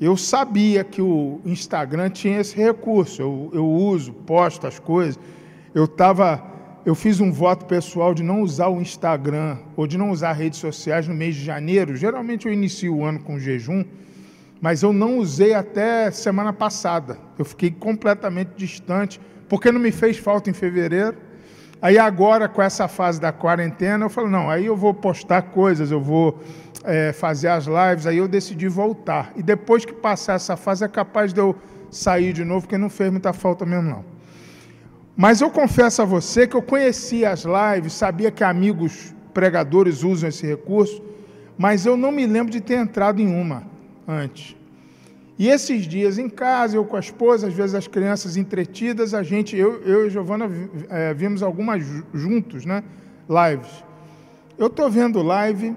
eu sabia que o Instagram tinha esse recurso. Eu, eu uso, posto as coisas. Eu estava eu fiz um voto pessoal de não usar o Instagram ou de não usar redes sociais no mês de janeiro. Geralmente eu inicio o ano com jejum, mas eu não usei até semana passada. Eu fiquei completamente distante, porque não me fez falta em fevereiro. Aí agora, com essa fase da quarentena, eu falei, não, aí eu vou postar coisas, eu vou é, fazer as lives, aí eu decidi voltar. E depois que passar essa fase, é capaz de eu sair de novo, porque não fez muita falta mesmo, não. Mas eu confesso a você que eu conhecia as lives, sabia que amigos pregadores usam esse recurso, mas eu não me lembro de ter entrado em uma antes. E esses dias em casa, eu com a esposa, às vezes as crianças entretidas, a gente, eu, eu e Giovana é, vimos algumas juntos, né? Lives. Eu estou vendo live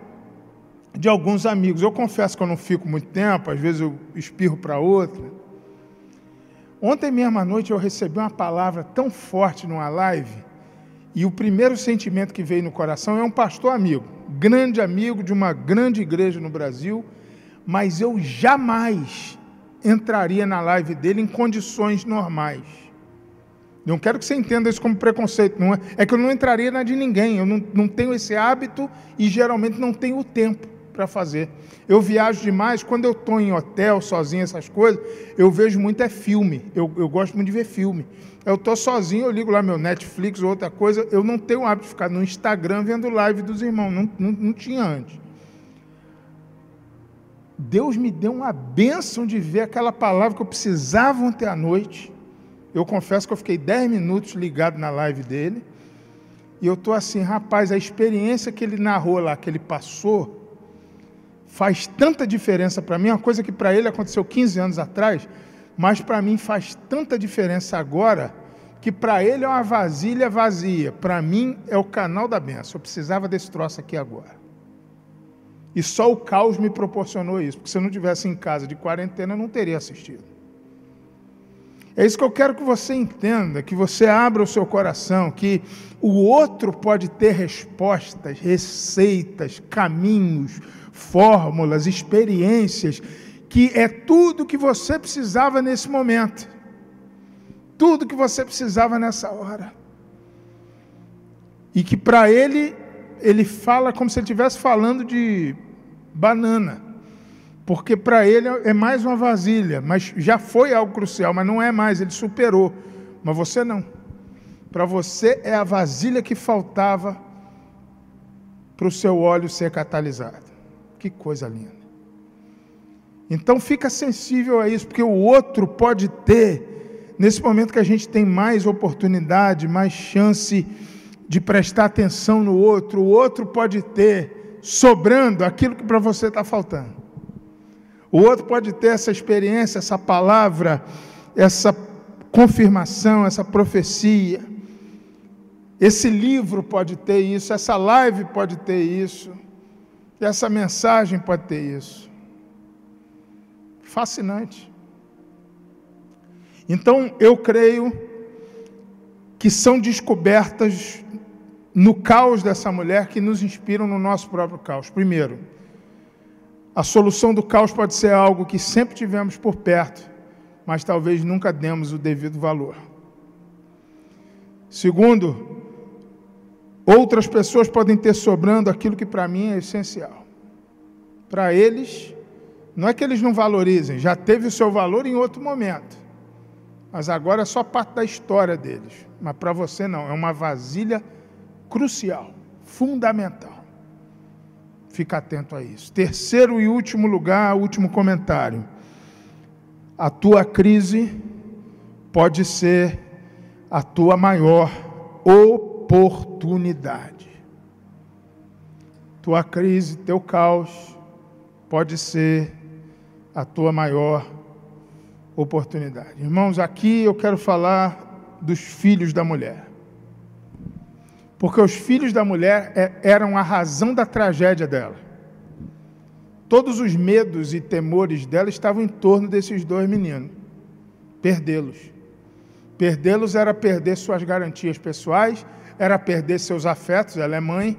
de alguns amigos. Eu confesso que eu não fico muito tempo, às vezes eu espirro para outra. Ontem mesmo à noite eu recebi uma palavra tão forte numa live, e o primeiro sentimento que veio no coração é um pastor amigo, grande amigo de uma grande igreja no Brasil, mas eu jamais entraria na live dele em condições normais. Não quero que você entenda isso como preconceito, não é? É que eu não entraria na de ninguém, eu não, não tenho esse hábito e geralmente não tenho o tempo para fazer. Eu viajo demais, quando eu estou em hotel, sozinho, essas coisas, eu vejo muito é filme. Eu, eu gosto muito de ver filme. Eu estou sozinho, eu ligo lá meu Netflix ou outra coisa. Eu não tenho o hábito de ficar no Instagram vendo live dos irmãos. Não, não, não tinha antes. Deus me deu uma bênção de ver aquela palavra que eu precisava ontem à noite. Eu confesso que eu fiquei 10 minutos ligado na live dele. E eu estou assim, rapaz, a experiência que ele narrou lá, que ele passou, faz tanta diferença para mim, uma coisa que para ele aconteceu 15 anos atrás, mas para mim faz tanta diferença agora, que para ele é uma vasilha vazia, para mim é o canal da benção. Eu precisava desse troço aqui agora. E só o caos me proporcionou isso, porque se eu não tivesse em casa de quarentena, eu não teria assistido. É isso que eu quero que você entenda, que você abra o seu coração, que o outro pode ter respostas, receitas, caminhos, fórmulas, experiências, que é tudo que você precisava nesse momento. Tudo que você precisava nessa hora. E que para ele, ele fala como se ele estivesse falando de banana. Porque para ele é mais uma vasilha, mas já foi algo crucial, mas não é mais, ele superou. Mas você não. Para você é a vasilha que faltava para o seu óleo ser catalisado. Que coisa linda. Então fica sensível a isso, porque o outro pode ter, nesse momento que a gente tem mais oportunidade, mais chance de prestar atenção no outro, o outro pode ter sobrando aquilo que para você está faltando. O outro pode ter essa experiência, essa palavra, essa confirmação, essa profecia. Esse livro pode ter isso, essa live pode ter isso. Essa mensagem pode ter isso. Fascinante. Então, eu creio que são descobertas no caos dessa mulher que nos inspiram no nosso próprio caos. Primeiro, a solução do caos pode ser algo que sempre tivemos por perto, mas talvez nunca demos o devido valor. Segundo, Outras pessoas podem ter sobrando aquilo que para mim é essencial. Para eles, não é que eles não valorizem, já teve o seu valor em outro momento. Mas agora é só parte da história deles. Mas para você não, é uma vasilha crucial, fundamental. Fica atento a isso. Terceiro e último lugar, último comentário. A tua crise pode ser a tua maior oportunidade. Tua crise, teu caos, pode ser a tua maior oportunidade. Irmãos, aqui eu quero falar dos filhos da mulher. Porque os filhos da mulher é, eram a razão da tragédia dela. Todos os medos e temores dela estavam em torno desses dois meninos. Perdê-los. Perdê-los era perder suas garantias pessoais, era perder seus afetos. Ela é mãe.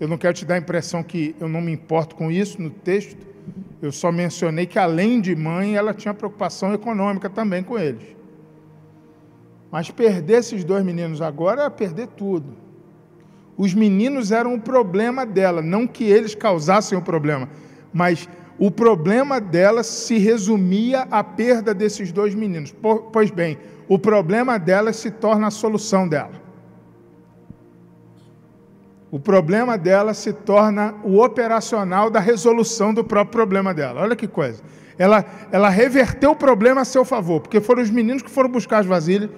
Eu não quero te dar a impressão que eu não me importo com isso no texto. Eu só mencionei que, além de mãe, ela tinha preocupação econômica também com eles. Mas perder esses dois meninos agora é perder tudo. Os meninos eram o problema dela, não que eles causassem o problema, mas o problema dela se resumia à perda desses dois meninos. Pois bem, o problema dela se torna a solução dela. O problema dela se torna o operacional da resolução do próprio problema dela. Olha que coisa. Ela, ela reverteu o problema a seu favor, porque foram os meninos que foram buscar as vasilhas,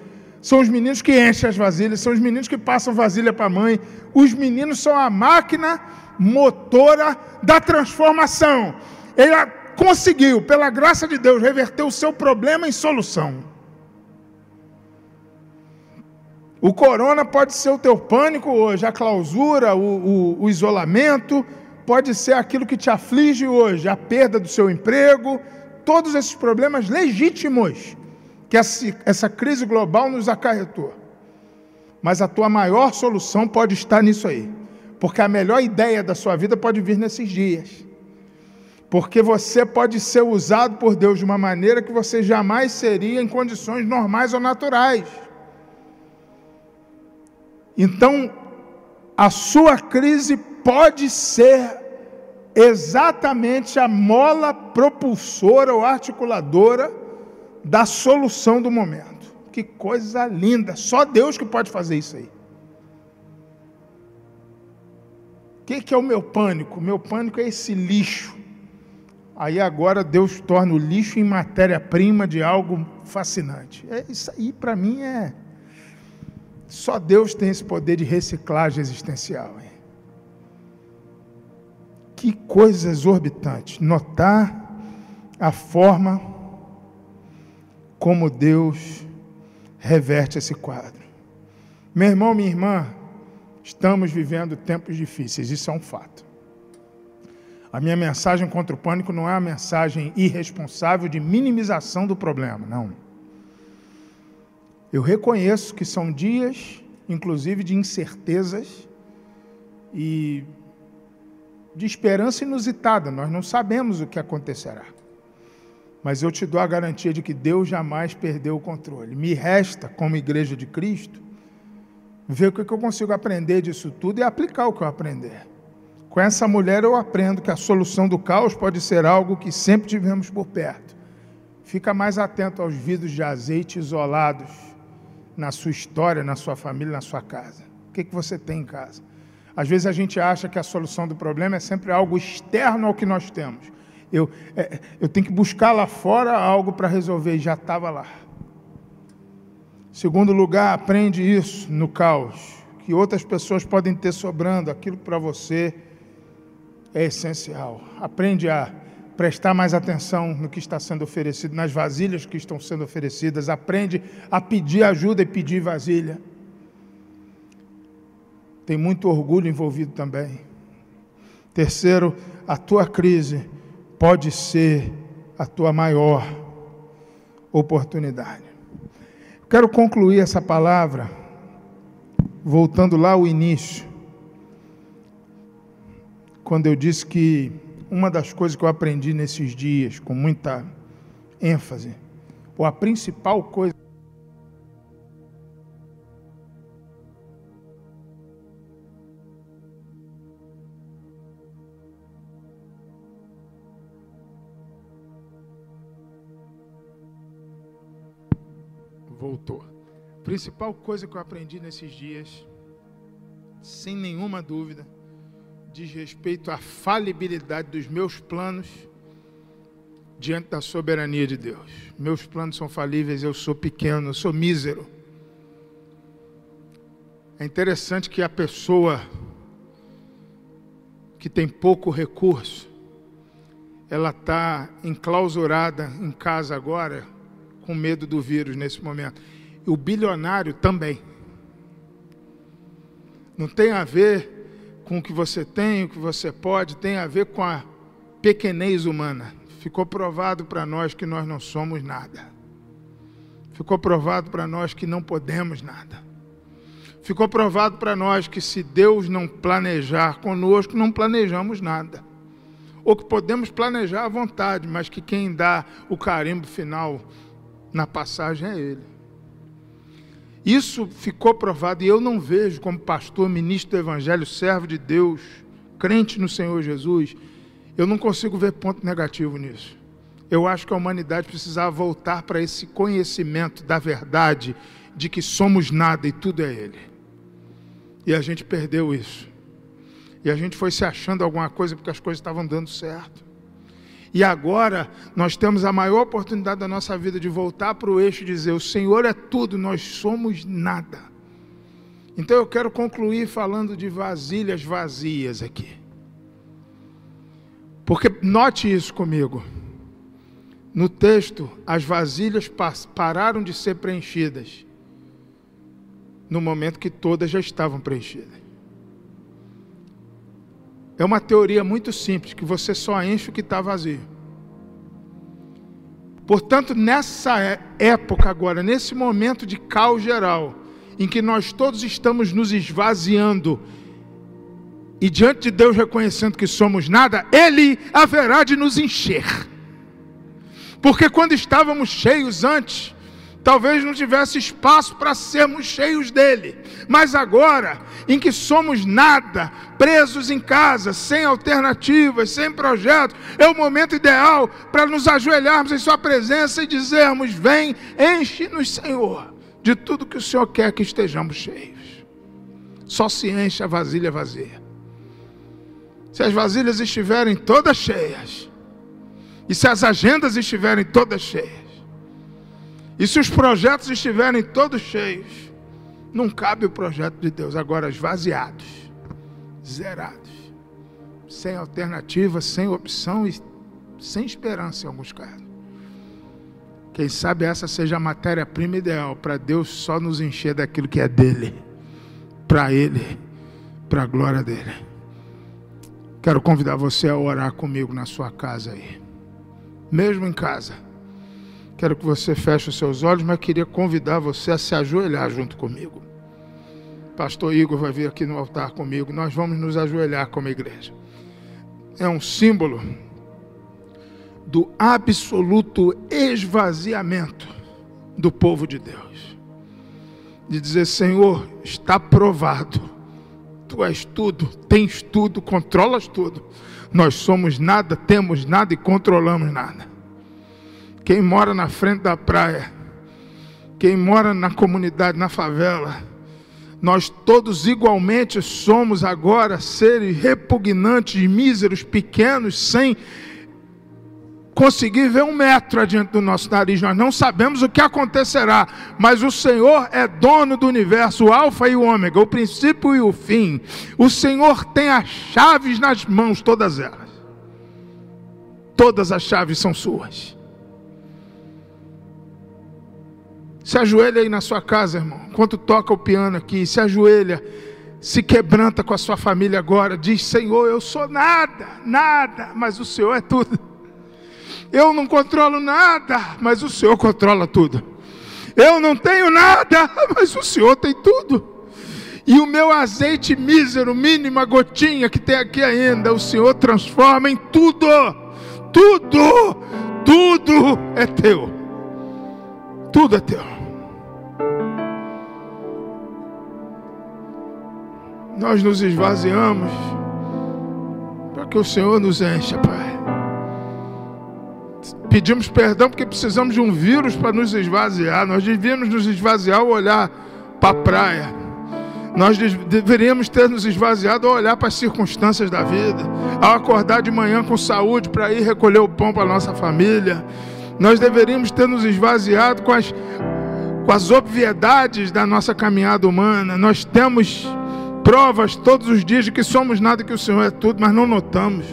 são os meninos que enchem as vasilhas, são os meninos que passam vasilha para a mãe. Os meninos são a máquina motora da transformação. Ela conseguiu, pela graça de Deus, reverter o seu problema em solução. O corona pode ser o teu pânico hoje, a clausura, o, o, o isolamento, pode ser aquilo que te aflige hoje, a perda do seu emprego, todos esses problemas legítimos que essa, crise global nos acarretou. Mas a tua maior solução pode estar nisso aí. Porque a melhor ideia da sua vida pode vir nesses dias. Porque você pode ser usado por Deus de uma maneira que você jamais seria em condições normais ou naturais. Então, a sua crise pode ser exatamente a mola propulsora ou articuladora da solução do momento. Que coisa linda! Só Deus que pode fazer isso aí. O que, que é o meu pânico? Meu pânico é esse lixo. Aí agora Deus torna o lixo em matéria-prima de algo fascinante. É, isso aí para mim é. Só Deus tem esse poder de reciclagem existencial. Hein? Que coisa exorbitante. Notar a forma como Deus reverte esse quadro. Meu irmão, minha irmã, estamos vivendo tempos difíceis, isso é um fato. A minha mensagem contra o pânico não é uma mensagem irresponsável de minimização do problema, não. Eu reconheço que são dias, inclusive, de incertezas e de esperança inusitada. Nós não sabemos o que acontecerá. Mas eu te dou a garantia de que Deus jamais perdeu o controle. Me resta, como igreja de Cristo, ver o que eu consigo aprender disso tudo e aplicar o que eu aprender. Com essa mulher eu aprendo que a solução do caos pode ser algo que sempre tivemos por perto. Fica mais atento aos vidros de azeite isolados na sua história, na sua família, na sua casa. O que, que você tem em casa? Às vezes a gente acha que a solução do problema é sempre algo externo ao que nós temos eu, é, eu tenho que buscar lá fora algo para resolver, já estava lá. Segundo lugar, aprende isso no caos, que outras pessoas podem ter sobrando, aquilo para você é essencial. Aprende a prestar mais atenção no que está sendo oferecido, nas vasilhas que estão sendo oferecidas. Aprende a pedir ajuda e pedir vasilha. Tem muito orgulho envolvido também. Terceiro, a tua crise pode ser a tua maior oportunidade. Quero concluir essa palavra voltando lá ao início, quando eu disse que uma das coisas que eu aprendi nesses dias, com muita ênfase, ou a principal coisa voltou. Principal coisa que eu aprendi nesses dias, sem nenhuma dúvida, diz respeito à falibilidade dos meus planos diante da soberania de Deus. Meus planos são falíveis, eu sou pequeno, eu sou mísero. É interessante que a pessoa que tem pouco recurso, ela está enclausurada em casa agora, com medo do vírus nesse momento. E o bilionário também. Não tem a ver com o que você tem, o que você pode, tem a ver com a pequenez humana. Ficou provado para nós que nós não somos nada. Ficou provado para nós que não podemos nada. Ficou provado para nós que se Deus não planejar conosco, não planejamos nada. Ou que podemos planejar à vontade, mas que quem dá o carimbo final na passagem é Ele. Isso ficou provado e eu não vejo como pastor, ministro do Evangelho, servo de Deus, crente no Senhor Jesus, eu não consigo ver ponto negativo nisso. Eu acho que a humanidade precisava voltar para esse conhecimento da verdade de que somos nada e tudo é Ele. E a gente perdeu isso. E a gente foi se achando alguma coisa porque as coisas estavam dando certo. E agora nós temos a maior oportunidade da nossa vida de voltar para o eixo e dizer: O Senhor é tudo, nós somos nada. Então eu quero concluir falando de vasilhas vazias aqui. Porque note isso comigo. No texto, as vasilhas pararam de ser preenchidas no momento que todas já estavam preenchidas. É uma teoria muito simples, que você só enche o que está vazio. Portanto, nessa é, época agora, nesse momento de caos geral, em que nós todos estamos nos esvaziando e diante de Deus reconhecendo que somos nada, Ele haverá de nos encher. Porque quando estávamos cheios antes, talvez não tivesse espaço para sermos cheios dele. Mas agora, em que somos nada, presos em casa, sem alternativas, sem projetos, é o momento ideal para nos ajoelharmos em Sua presença e dizermos: Vem, enche-nos, Senhor, de tudo que o Senhor quer que estejamos cheios. Só se enche a vasilha vazia. Se as vasilhas estiverem todas cheias, e se as agendas estiverem todas cheias, e se os projetos estiverem todos cheios, não cabe o projeto de Deus. Agora, esvaziados, zerados, sem alternativa, sem opção e sem esperança em alguns casos. Quem sabe essa seja a matéria-prima ideal para Deus só nos encher daquilo que é dele, para Ele, para a glória dele. Quero convidar você a orar comigo na sua casa aí, mesmo em casa. Quero que você feche os seus olhos, mas queria convidar você a se ajoelhar junto comigo. Pastor Igor vai vir aqui no altar comigo. Nós vamos nos ajoelhar como igreja. É um símbolo do absoluto esvaziamento do povo de Deus. De dizer, Senhor, está provado. Tu és tudo, tens tudo, controlas tudo. Nós somos nada, temos nada e controlamos nada. Quem mora na frente da praia, quem mora na comunidade, na favela, nós todos igualmente somos agora seres repugnantes, míseros, pequenos, sem conseguir ver um metro adiante do nosso nariz. Nós não sabemos o que acontecerá, mas o Senhor é dono do universo, o Alfa e o Ômega, o princípio e o fim. O Senhor tem as chaves nas mãos, todas elas. Todas as chaves são suas. Se ajoelha aí na sua casa, irmão. Enquanto toca o piano aqui, se ajoelha, se quebranta com a sua família agora. Diz: Senhor, eu sou nada, nada, mas o Senhor é tudo. Eu não controlo nada, mas o Senhor controla tudo. Eu não tenho nada, mas o Senhor tem tudo. E o meu azeite mísero, mínima gotinha que tem aqui ainda, o Senhor transforma em tudo. Tudo, tudo é teu. Tudo é teu. Nós nos esvaziamos para que o Senhor nos encha, Pai. Pedimos perdão porque precisamos de um vírus para nos esvaziar. Nós devíamos nos esvaziar ao olhar para a praia. Nós deveríamos ter nos esvaziado ao olhar para as circunstâncias da vida, ao acordar de manhã com saúde para ir recolher o pão para a nossa família. Nós deveríamos ter nos esvaziado com as, com as obviedades da nossa caminhada humana. Nós temos provas todos os dias de que somos nada, que o Senhor é tudo, mas não notamos.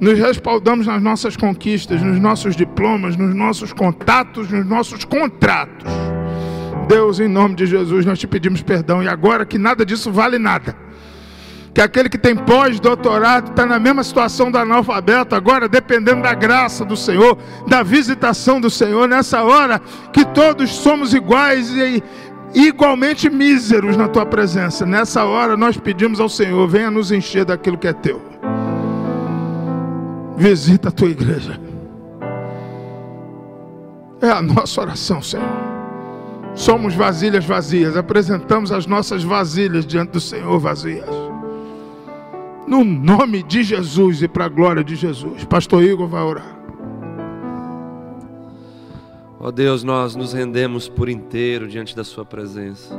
nos respaldamos nas nossas conquistas, nos nossos diplomas, nos nossos contatos, nos nossos contratos. Deus, em nome de Jesus, nós te pedimos perdão e agora que nada disso vale nada. Que aquele que tem pós-doutorado está na mesma situação do analfabeto, agora dependendo da graça do Senhor, da visitação do Senhor, nessa hora que todos somos iguais e igualmente míseros na tua presença. Nessa hora nós pedimos ao Senhor, venha nos encher daquilo que é teu. Visita a tua igreja. É a nossa oração, Senhor. Somos vasilhas vazias, apresentamos as nossas vasilhas diante do Senhor vazias. No nome de Jesus e para a glória de Jesus. Pastor Igor vai orar. Ó Deus, nós nos rendemos por inteiro diante da Sua presença,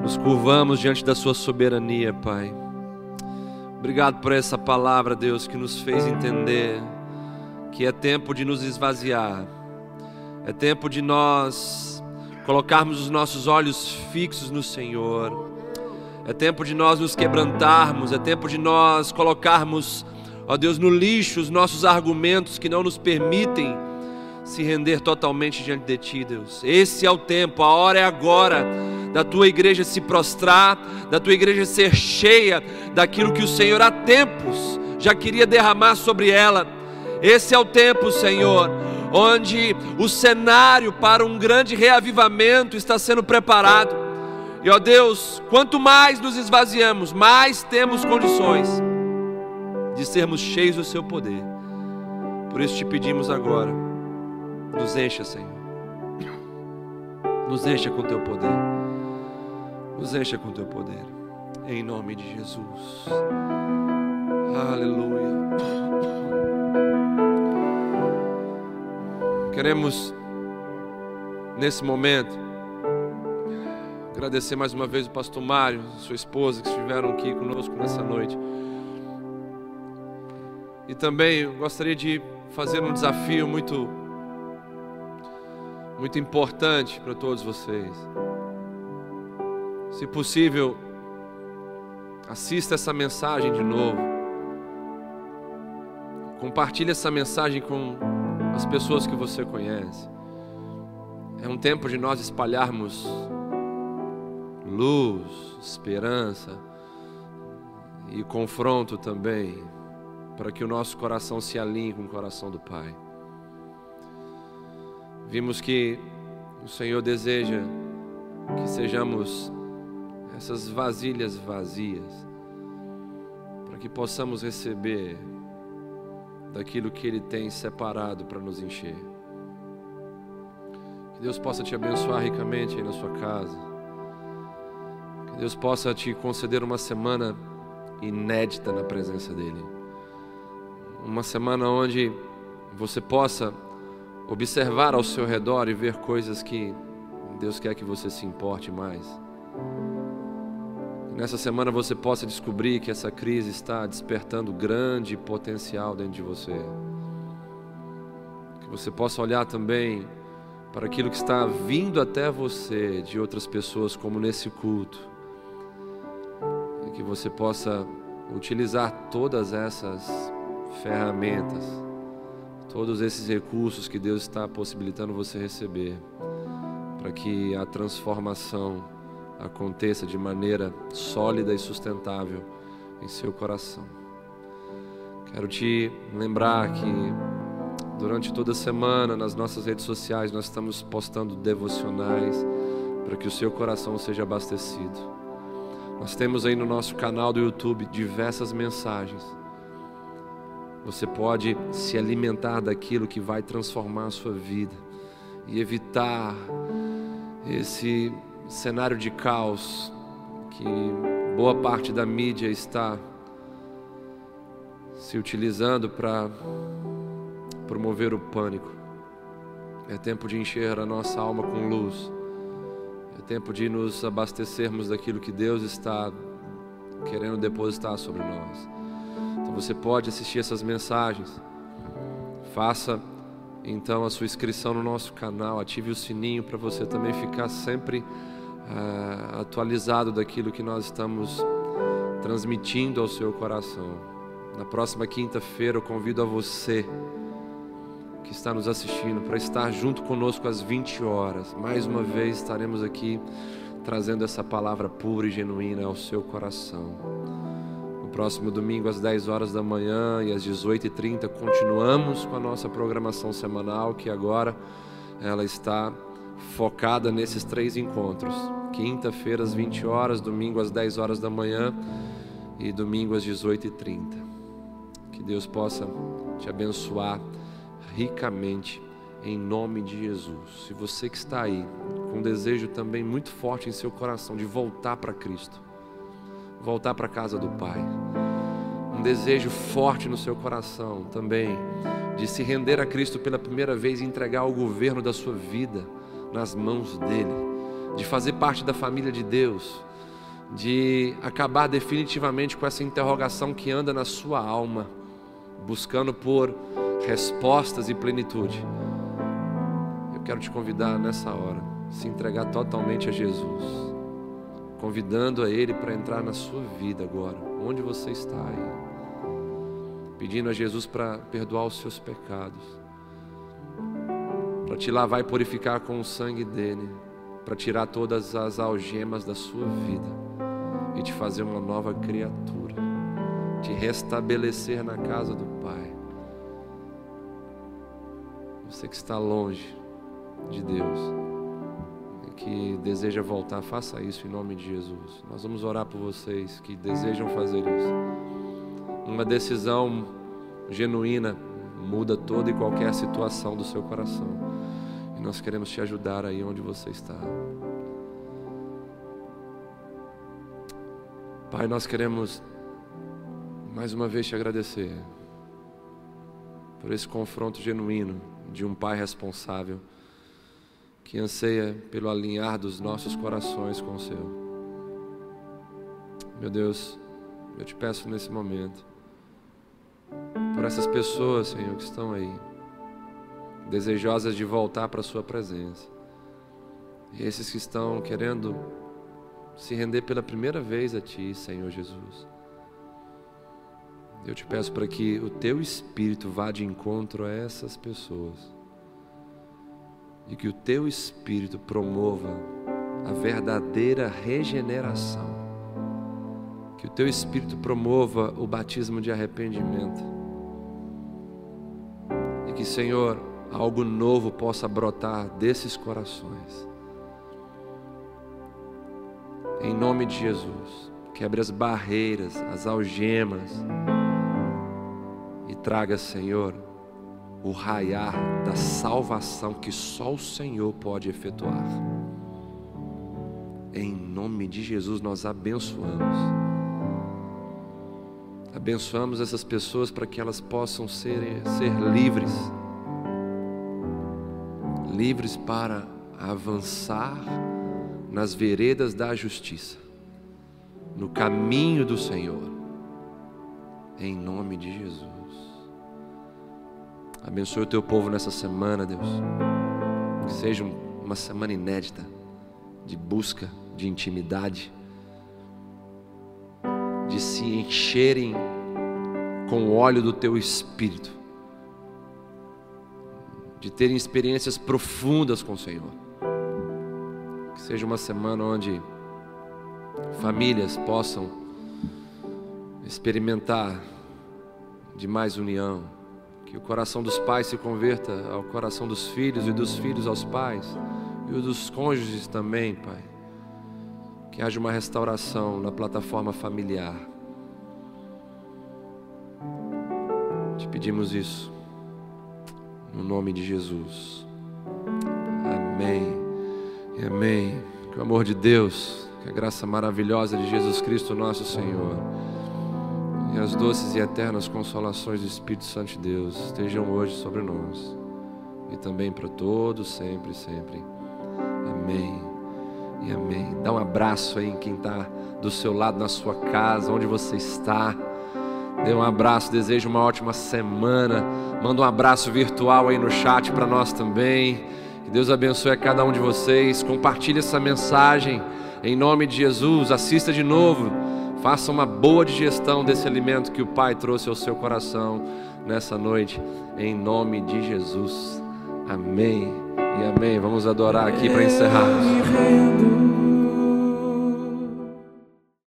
nos curvamos diante da Sua soberania, Pai. Obrigado por essa palavra, Deus, que nos fez entender que é tempo de nos esvaziar, é tempo de nós colocarmos os nossos olhos fixos no Senhor, é tempo de nós nos quebrantarmos, é tempo de nós colocarmos, ó Deus, no lixo os nossos argumentos que não nos permitem se render totalmente diante de Ti, Deus. Esse é o tempo, a hora é agora da tua igreja se prostrar, da tua igreja ser cheia daquilo que o Senhor há tempos já queria derramar sobre ela. Esse é o tempo, Senhor, onde o cenário para um grande reavivamento está sendo preparado. E ó Deus, quanto mais nos esvaziamos, mais temos condições de sermos cheios do Seu poder. Por isso te pedimos agora nos encha, Senhor. Nos encha com teu poder. Nos encha com teu poder. Em nome de Jesus. Aleluia. Queremos, nesse momento, agradecer mais uma vez o pastor Mário, sua esposa, que estiveram aqui conosco nessa noite. E também gostaria de fazer um desafio muito muito importante para todos vocês. Se possível, assista essa mensagem de novo. Compartilhe essa mensagem com as pessoas que você conhece. É um tempo de nós espalharmos luz, esperança e confronto também, para que o nosso coração se alinhe com o coração do Pai. Vimos que o Senhor deseja que sejamos essas vasilhas vazias, para que possamos receber daquilo que Ele tem separado para nos encher. Que Deus possa te abençoar ricamente aí na sua casa. Que Deus possa te conceder uma semana inédita na presença dEle. Uma semana onde você possa observar ao seu redor e ver coisas que Deus quer que você se importe mais. nessa semana você possa descobrir que essa crise está despertando grande potencial dentro de você. Que você possa olhar também para aquilo que está vindo até você de outras pessoas, como nesse culto. E que você possa utilizar todas essas ferramentas todos esses recursos que Deus está possibilitando você receber, para que a transformação aconteça de maneira sólida e sustentável em seu coração. Quero te lembrar que durante toda a semana nas nossas redes sociais nós estamos postando devocionais para que o seu coração seja abastecido. Nós temos aí no nosso canal do YouTube diversas mensagens você pode se alimentar daquilo que vai transformar a sua vida e evitar esse cenário de caos que boa parte da mídia está se utilizando para promover o pânico. É tempo de encher a nossa alma com luz. É tempo de nos abastecermos daquilo que Deus está querendo depositar sobre nós. Você pode assistir essas mensagens. Faça então a sua inscrição no nosso canal, ative o sininho para você também ficar sempre uh, atualizado daquilo que nós estamos transmitindo ao seu coração. Na próxima quinta-feira eu convido a você que está nos assistindo para estar junto conosco às 20 horas. Mais uma vez estaremos aqui trazendo essa palavra pura e genuína ao seu coração. Próximo domingo às 10 horas da manhã e às 18h30 continuamos com a nossa programação semanal que agora ela está focada nesses três encontros. Quinta-feira às 20 horas, domingo às 10 horas da manhã e domingo às 18h30. Que Deus possa te abençoar ricamente em nome de Jesus. Se você que está aí com um desejo também muito forte em seu coração de voltar para Cristo, voltar para a casa do Pai, um desejo forte no seu coração também de se render a Cristo pela primeira vez e entregar o governo da sua vida nas mãos dele, de fazer parte da família de Deus, de acabar definitivamente com essa interrogação que anda na sua alma, buscando por respostas e plenitude. Eu quero te convidar nessa hora, se entregar totalmente a Jesus, convidando a Ele para entrar na sua vida agora, onde você está aí, pedindo a Jesus para perdoar os seus pecados, para te lavar e purificar com o sangue dele, para tirar todas as algemas da sua vida. E te fazer uma nova criatura, te restabelecer na casa do Pai. Você que está longe de Deus que deseja voltar, faça isso em nome de Jesus. Nós vamos orar por vocês que desejam fazer isso. Uma decisão genuína muda toda e qualquer situação do seu coração. E nós queremos te ajudar aí onde você está. Pai, nós queremos mais uma vez te agradecer por esse confronto genuíno de um pai responsável que anseia pelo alinhar dos nossos corações com o seu. Meu Deus, eu te peço nesse momento, por essas pessoas, Senhor, que estão aí, desejosas de voltar para a Sua presença, e esses que estão querendo se render pela primeira vez a Ti, Senhor Jesus. Eu te peço para que o teu espírito vá de encontro a essas pessoas. E que o teu espírito promova a verdadeira regeneração. Que o teu espírito promova o batismo de arrependimento. E que, Senhor, algo novo possa brotar desses corações. Em nome de Jesus, quebre as barreiras, as algemas traga, Senhor, o raiar da salvação que só o Senhor pode efetuar. Em nome de Jesus nós abençoamos. Abençoamos essas pessoas para que elas possam ser, ser livres. Livres para avançar nas veredas da justiça, no caminho do Senhor. Em nome de Jesus. Abençoe o teu povo nessa semana, Deus. Que seja uma semana inédita de busca, de intimidade, de se encherem com o óleo do teu espírito, de terem experiências profundas com o Senhor. Que seja uma semana onde famílias possam experimentar de mais união, que o coração dos pais se converta ao coração dos filhos e dos filhos aos pais e o dos cônjuges também, Pai. Que haja uma restauração na plataforma familiar. Te pedimos isso no nome de Jesus. Amém. Amém. Que o amor de Deus, que a graça maravilhosa de Jesus Cristo, nosso Senhor e as doces e eternas consolações do Espírito Santo de Deus estejam hoje sobre nós e também para todos, sempre, sempre. Amém e amém. Dá um abraço aí em quem está do seu lado, na sua casa, onde você está. Dê um abraço, desejo uma ótima semana. Manda um abraço virtual aí no chat para nós também. Que Deus abençoe a cada um de vocês. Compartilhe essa mensagem em nome de Jesus. Assista de novo Faça uma boa digestão desse alimento que o Pai trouxe ao seu coração nessa noite, em nome de Jesus. Amém e amém. Vamos adorar aqui para encerrarmos.